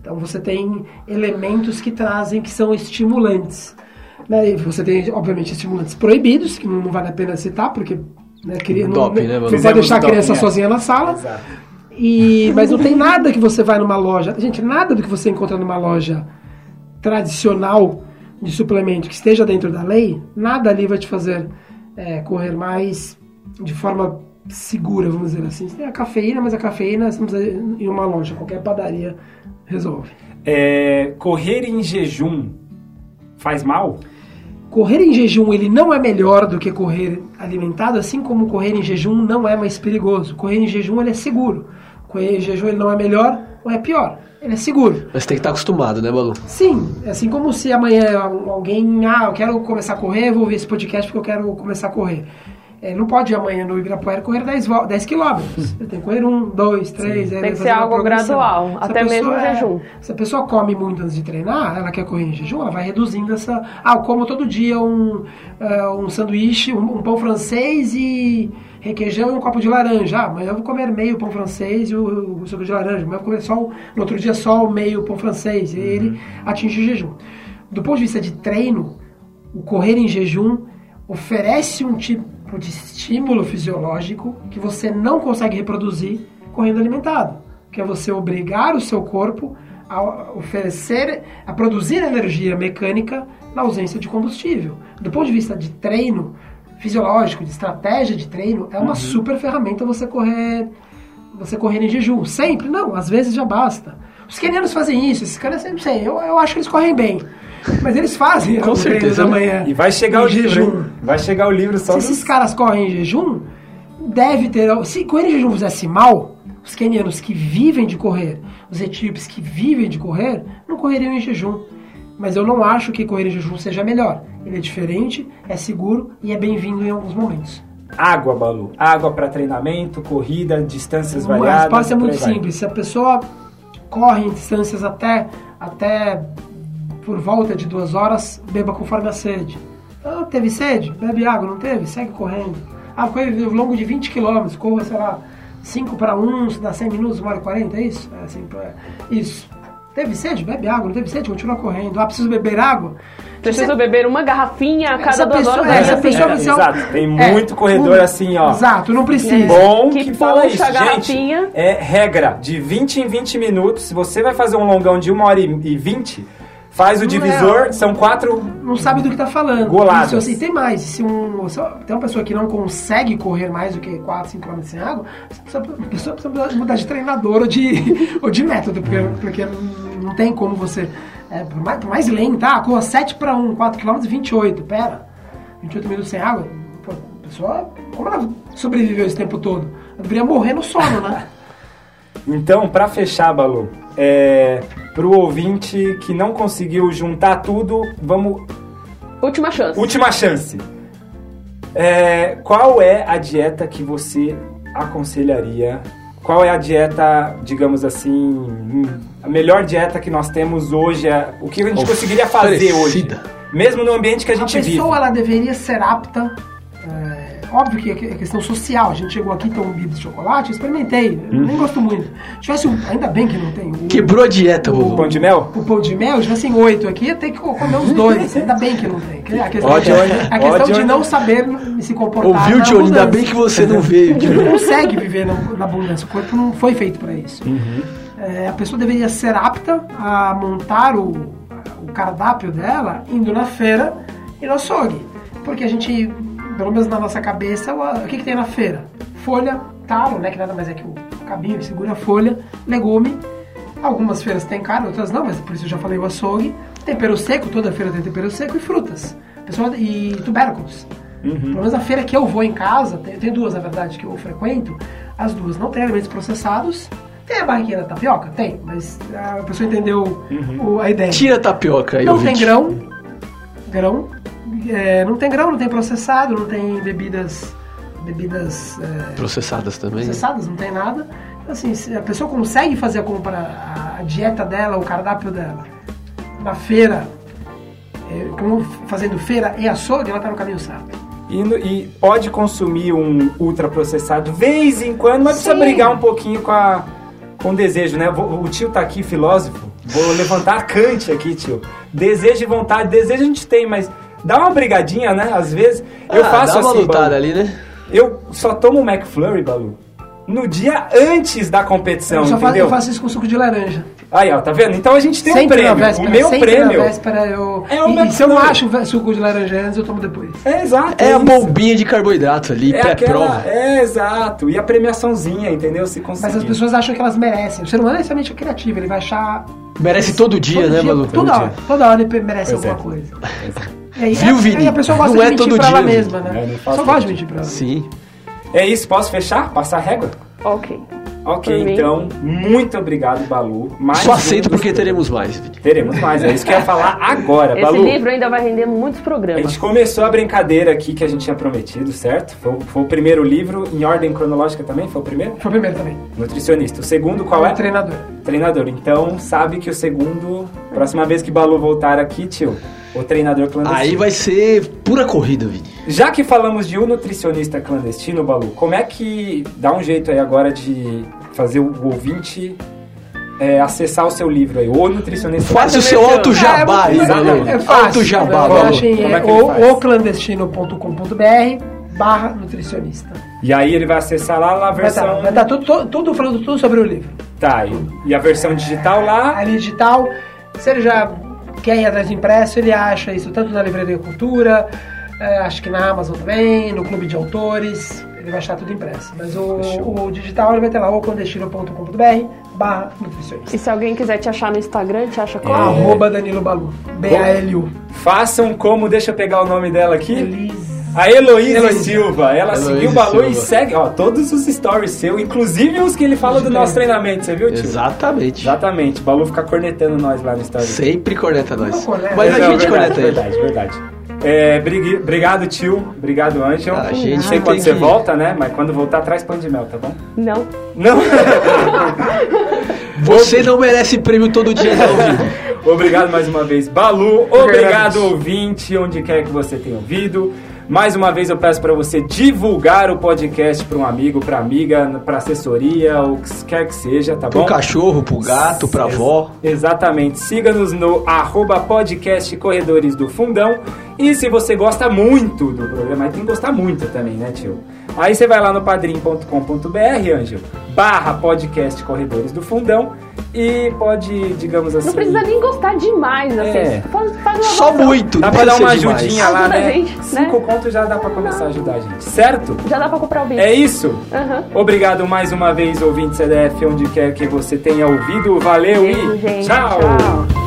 Speaker 5: Então você tem elementos que trazem, que são estimulantes. Né? E você tem, obviamente, estimulantes proibidos, que não, não vale a pena citar, porque né, queria, não,
Speaker 3: Doping, né,
Speaker 5: não
Speaker 2: Fizemos
Speaker 5: deixar a criança
Speaker 2: é.
Speaker 5: sozinha na sala.
Speaker 2: Exato.
Speaker 5: E, mas não tem nada que você vai numa loja. Gente, nada do que você encontra numa loja tradicional de suplemento que esteja dentro da lei, nada ali vai te fazer é, correr mais de forma segura, vamos dizer assim. Você tem a cafeína, mas a cafeína você não precisa ir em uma loja, qualquer padaria resolve.
Speaker 2: É, correr em jejum faz mal?
Speaker 5: Correr em jejum ele não é melhor do que correr alimentado, assim como correr em jejum não é mais perigoso. Correr em jejum ele é seguro. Correr em jejum ele não é melhor ou é pior. Ele é seguro.
Speaker 3: Mas tem que estar acostumado, né, Balu?
Speaker 5: Sim, é assim como se amanhã alguém, ah, eu quero começar a correr, vou ouvir esse podcast porque eu quero começar a correr. É, não pode ir amanhã no Ibirapuera correr 10, vo- 10 quilômetros. Ele tem que correr um, dois, três. aí
Speaker 4: Tem que
Speaker 5: fazer
Speaker 4: ser algo gradual,
Speaker 5: Se
Speaker 4: até mesmo
Speaker 5: pessoa
Speaker 4: no jejum.
Speaker 5: Se a pessoa come muito antes de treinar, ela quer correr em jejum, ela vai reduzindo essa. Ah, eu como todo dia um, eh, um sanduíche, um, um pão francês e requeijão e um copo de laranja. Ah, amanhã eu vou comer meio pão francês e o, o suco de laranja. Amanhã eu vou comer só no outro dia só o meio pão francês. E ele atinge o jejum. Do ponto de vista de treino, o correr em jejum oferece um tipo de estímulo fisiológico que você não consegue reproduzir correndo alimentado, que é você obrigar o seu corpo a oferecer, a produzir energia mecânica na ausência de combustível. Do ponto de vista de treino fisiológico, de estratégia de treino, é uma super ferramenta você correr você correr em jejum. Sempre? Não, às vezes já basta. Os quenianos fazem isso, esses caras, não sei, eu, eu acho que eles correm bem. Mas eles fazem
Speaker 3: Com
Speaker 5: o
Speaker 3: certeza,
Speaker 5: da
Speaker 3: né?
Speaker 5: manhã.
Speaker 2: E vai chegar o livro,
Speaker 5: jejum.
Speaker 2: hein? Vai chegar o livro só
Speaker 5: Se esses caras correm em jejum, deve ter. Se correr em jejum fizesse mal, os quenianos que vivem de correr, os etíopes que vivem de correr, não correriam em jejum. Mas eu não acho que correr em jejum seja melhor. Ele é diferente, é seguro e é bem-vindo em alguns momentos.
Speaker 2: Água, Balu. Água para treinamento, corrida, distâncias
Speaker 5: A
Speaker 2: variadas.
Speaker 5: resposta é
Speaker 2: por
Speaker 5: muito simples. Se a pessoa corre em distâncias até, até por volta de duas horas, beba conforme a sede. Ah, teve sede? Bebe água, não teve? Segue correndo. Ah, corre ao longo de 20 km, corra, sei lá, 5 para 1, se dá 100 minutos, 1 hora e 40, é isso? É assim, é. Isso. Teve sede? Bebe água, não teve sede? Continua correndo. Ah, preciso beber água?
Speaker 4: Preciso
Speaker 5: Você-
Speaker 4: beber uma garrafinha a cada
Speaker 5: Essa
Speaker 4: duas
Speaker 5: pessoa-
Speaker 4: horas.
Speaker 5: essa
Speaker 4: assim.
Speaker 5: pessoa-
Speaker 2: É,
Speaker 5: você-
Speaker 2: exato. Tem
Speaker 5: É,
Speaker 2: muito corredor
Speaker 5: um-
Speaker 2: assim, ó.
Speaker 5: Exato, não precisa.
Speaker 2: Bom
Speaker 4: Que
Speaker 2: que, fala isso,
Speaker 4: a
Speaker 2: gente.
Speaker 4: garrafinha.
Speaker 2: É regra, de 20 em 20 minutos. Se você vai fazer um longão de 1 hora e 20, faz o
Speaker 5: Não
Speaker 2: divisor,
Speaker 5: é.
Speaker 2: são quatro
Speaker 5: não sabe do que tá falando.
Speaker 2: Goladas.
Speaker 5: Isso, assim, tem mais. Se um, se tem uma pessoa que não consegue correr mais do que 4, 5 km sem água, a pessoa precisa mudar de treinador ou de, ou de método, porque, porque não tem como você. é, por, mais, por mais lento, ah, corra 7 para 1, 4 km 28. Pera, 28 minutos sem água? Pô, a pessoa. Como ela sobreviveu esse tempo todo? Ela deveria morrer no sono, né?
Speaker 2: Então, pra fechar, Balu, é, pro ouvinte que não conseguiu juntar tudo, vamos.
Speaker 4: Última chance.
Speaker 2: Última chance. É, qual é a dieta que você aconselharia? Qual é a dieta, digamos assim, a melhor dieta que nós temos hoje, é o que a gente conseguiria fazer hoje.
Speaker 3: Oferecida.
Speaker 2: Mesmo no ambiente que a
Speaker 5: A
Speaker 2: gente vive.
Speaker 5: pessoa ela deveria ser apta. É, óbvio que é questão social. A gente chegou aqui tem um bibis de chocolate, eu experimentei. eu Nem gosto muito. Se tivesse um, ainda bem que não tem. O,
Speaker 3: Quebrou a dieta,
Speaker 2: O
Speaker 3: Lulu.
Speaker 2: pão de mel?
Speaker 5: o pão de mel, se tivessem oito aqui, ia ter que comer os dois. Ainda bem que não tem. A questão,
Speaker 3: Ó, Johnny.
Speaker 5: a questão
Speaker 2: Ó,
Speaker 5: de não saber se comportar.
Speaker 3: Ouviu, Johnny? Ainda bem que você não veio,
Speaker 5: A gente não consegue viver na, na abundância. O corpo não foi feito para isso. É, a pessoa deveria ser apta a montar o, o cardápio dela indo na feira e no açougue. Porque a gente, pelo menos na nossa cabeça, o, que, que tem na feira? Folha, talo, né? Que nada mais é que o cabinho segura a folha, legume. Algumas feiras tem carne, outras não, mas por isso eu já falei o açougue. Tempero seco, toda feira tem tempero seco e frutas. Pessoal, e tubérculos. Pelo menos a feira que eu vou em casa, tem, tem duas na verdade que eu frequento, as duas não tem alimentos processados. Tem a barriquinha da tapioca? Tem, mas a pessoa entendeu o- a ideia.
Speaker 3: Tira a tapioca aí,
Speaker 5: não tem grão, grão, é, não tem grão, não tem processado, não tem bebidas, bebidas é,
Speaker 3: Processadas também.
Speaker 5: processadas, não tem nada. Então, Assim, se a pessoa consegue fazer a compra, a, dieta dela, o cardápio dela, na feira, é, como fazendo feira e açougue, ela tá no caminho certo.
Speaker 2: E, no- e pode consumir um ultraprocessado de vez em quando, mas precisa
Speaker 5: Sim.
Speaker 2: brigar um pouquinho com, a, com o desejo, né? Vou- o tio tá aqui, filósofo. Vou levantar a Kant aqui, tio. Desejo e vontade. Desejo a gente tem, mas dá uma brigadinha, né? Às vezes. Eu
Speaker 3: Ah,
Speaker 2: faço
Speaker 3: dá uma
Speaker 2: assim,
Speaker 3: lutada
Speaker 2: Balu.
Speaker 3: ali, né?
Speaker 2: Eu só tomo um McFlurry, Balu, no dia antes da competição,
Speaker 5: eu, só faço,
Speaker 2: entendeu?
Speaker 5: eu faço isso com suco de laranja.
Speaker 2: Aí, ó, tá vendo? Então a gente tem um
Speaker 5: sempre
Speaker 2: prêmio.
Speaker 5: na véspera,
Speaker 2: o meu
Speaker 5: sempre
Speaker 2: prêmio.
Speaker 5: na véspera eu...
Speaker 2: É o
Speaker 5: e, se eu não acho o suco de laranja antes, eu tomo depois.
Speaker 2: É exato.
Speaker 3: É a
Speaker 2: isso.
Speaker 3: bombinha de carboidrato ali,
Speaker 2: É
Speaker 3: pré-prova.
Speaker 2: é exato. E a premiaçãozinha, entendeu? Se conseguir.
Speaker 5: Mas as pessoas acham que elas merecem. O ser humano é extremamente criativo, ele vai achar...
Speaker 3: Merece todo dia,
Speaker 5: todo
Speaker 3: né,
Speaker 5: dia,
Speaker 3: Balu?
Speaker 5: Toda hora, toda hora ele merece
Speaker 2: Pois é.
Speaker 5: alguma coisa. E aí,
Speaker 3: Viu,
Speaker 5: é-
Speaker 3: Vini?
Speaker 5: a pessoa gosta
Speaker 3: Não
Speaker 5: de
Speaker 3: é todo
Speaker 5: pra ela
Speaker 3: dia,
Speaker 5: mesma, né?
Speaker 2: É, não
Speaker 5: Só gosta de mentir pra ela.
Speaker 3: Sim.
Speaker 2: É isso, posso fechar? Passar a régua?
Speaker 4: Ok.
Speaker 2: Ok,
Speaker 4: Por mim.
Speaker 2: então, muito obrigado, Balu. Mais
Speaker 3: Só aceito porque
Speaker 2: programas.
Speaker 3: teremos mais.
Speaker 2: Teremos mais, é isso que eu ia falar agora,
Speaker 4: Esse
Speaker 2: Balu.
Speaker 4: livro ainda vai render muitos
Speaker 2: A
Speaker 4: programas.
Speaker 2: gente começou a brincadeira aqui que a gente tinha prometido, certo? Foi, o- foi o primeiro livro, em ordem cronológica também? Foi o primeiro?
Speaker 5: Foi o primeiro também.
Speaker 2: Nutricionista. O segundo qual é?
Speaker 5: O treinador.
Speaker 2: Treinador. Então, sabe que o segundo, próxima vez que Balu voltar aqui, tio, o treinador clandestino.
Speaker 3: Aí vai ser pura corrida, Vini.
Speaker 2: Já que falamos de um nutricionista clandestino, Balu, como é que dá um jeito aí agora de fazer o ouvinte é, acessar o seu livro aí? O nutricionista
Speaker 3: Faz o seu alto jabá aí,
Speaker 5: é,
Speaker 3: Balu.
Speaker 5: é, é fácil.
Speaker 3: Alto jabá,
Speaker 5: né?
Speaker 3: Balu.
Speaker 5: Achem, é,
Speaker 2: é
Speaker 5: o, oclandestino.com.br barra nutricionista.
Speaker 2: E aí ele vai acessar lá a
Speaker 5: Vai
Speaker 2: versão.
Speaker 5: estar vai tá tudo, tudo, tudo falando tudo sobre o livro.
Speaker 2: Tá, e, e a versão digital lá.
Speaker 5: Ali digital, se quer ir atrás do impresso, ele acha isso tanto na Livraria Cultura, é, acho que na Amazon também, no Clube de Autores, ele vai achar tudo impresso. Mas o, o digital ele vai ter lá oclandestino.com.br barra nutricionista.
Speaker 4: E se alguém quiser te achar no Instagram, te acha como?
Speaker 2: É.
Speaker 5: Arroba Danilo Balu. B-A-L-U.
Speaker 2: Façam como, deixa eu pegar o nome dela aqui.
Speaker 5: Elise.
Speaker 2: A Heloísa. Silva. Ela
Speaker 3: Heloísa
Speaker 2: seguiu o Balu e segue, ó, todos os stories seu, inclusive os que ele fala do nosso treinamento, você viu, tio?
Speaker 3: Exatamente.
Speaker 2: Exatamente. O Balu fica cornetando nós lá no story.
Speaker 3: Sempre corneta nós.
Speaker 5: Corneta.
Speaker 3: Mas a
Speaker 2: Não,
Speaker 3: gente
Speaker 2: verdade,
Speaker 3: corneta ele.
Speaker 2: verdade, verdade. É, brigui- obrigado, tio. Obrigado, Angel.
Speaker 3: Ah, a gente
Speaker 2: Não sei quando você
Speaker 3: que-
Speaker 2: volta, né? Mas quando voltar, traz pão de mel, tá bom?
Speaker 4: Não.
Speaker 2: Não?
Speaker 3: Você não merece prêmio todo dia, não.
Speaker 2: Obrigado mais uma vez, Balu. Obrigado, ouvinte, onde quer que você tenha ouvido. Mais uma vez eu peço para você divulgar o podcast para um amigo, para amiga, para assessoria, ou o que quer que seja, tá
Speaker 3: Pro
Speaker 2: bom?
Speaker 3: cachorro, pro gato, pra
Speaker 2: Ex-
Speaker 3: avó.
Speaker 2: Exatamente. Siga-nos no arroba podcast Corredores do Fundão. E se você gosta muito do programa, aí tem que gostar muito também, né, tio? Aí você vai lá no padrim.com.br, Ângelo, barra podcast Corredores do Fundão e pode, digamos assim...
Speaker 4: Não precisa nem gostar demais, assim.
Speaker 2: É.
Speaker 4: Faz, faz uma
Speaker 3: Só
Speaker 4: doação.
Speaker 3: muito.
Speaker 2: Dá pra dar uma
Speaker 3: demais.
Speaker 2: ajudinha lá,
Speaker 4: Ajuda
Speaker 2: né?
Speaker 4: gente, né?
Speaker 2: Cinco contos já dá pra começar a ajudar a gente, certo?
Speaker 4: Já dá pra comprar o bicho.
Speaker 2: É isso?
Speaker 4: Aham.
Speaker 2: Obrigado mais uma vez, ouvinte CDF, onde quer que você tenha ouvido. Valeu
Speaker 4: Beijo,
Speaker 2: e
Speaker 4: gente.
Speaker 2: tchau.
Speaker 4: Tchau.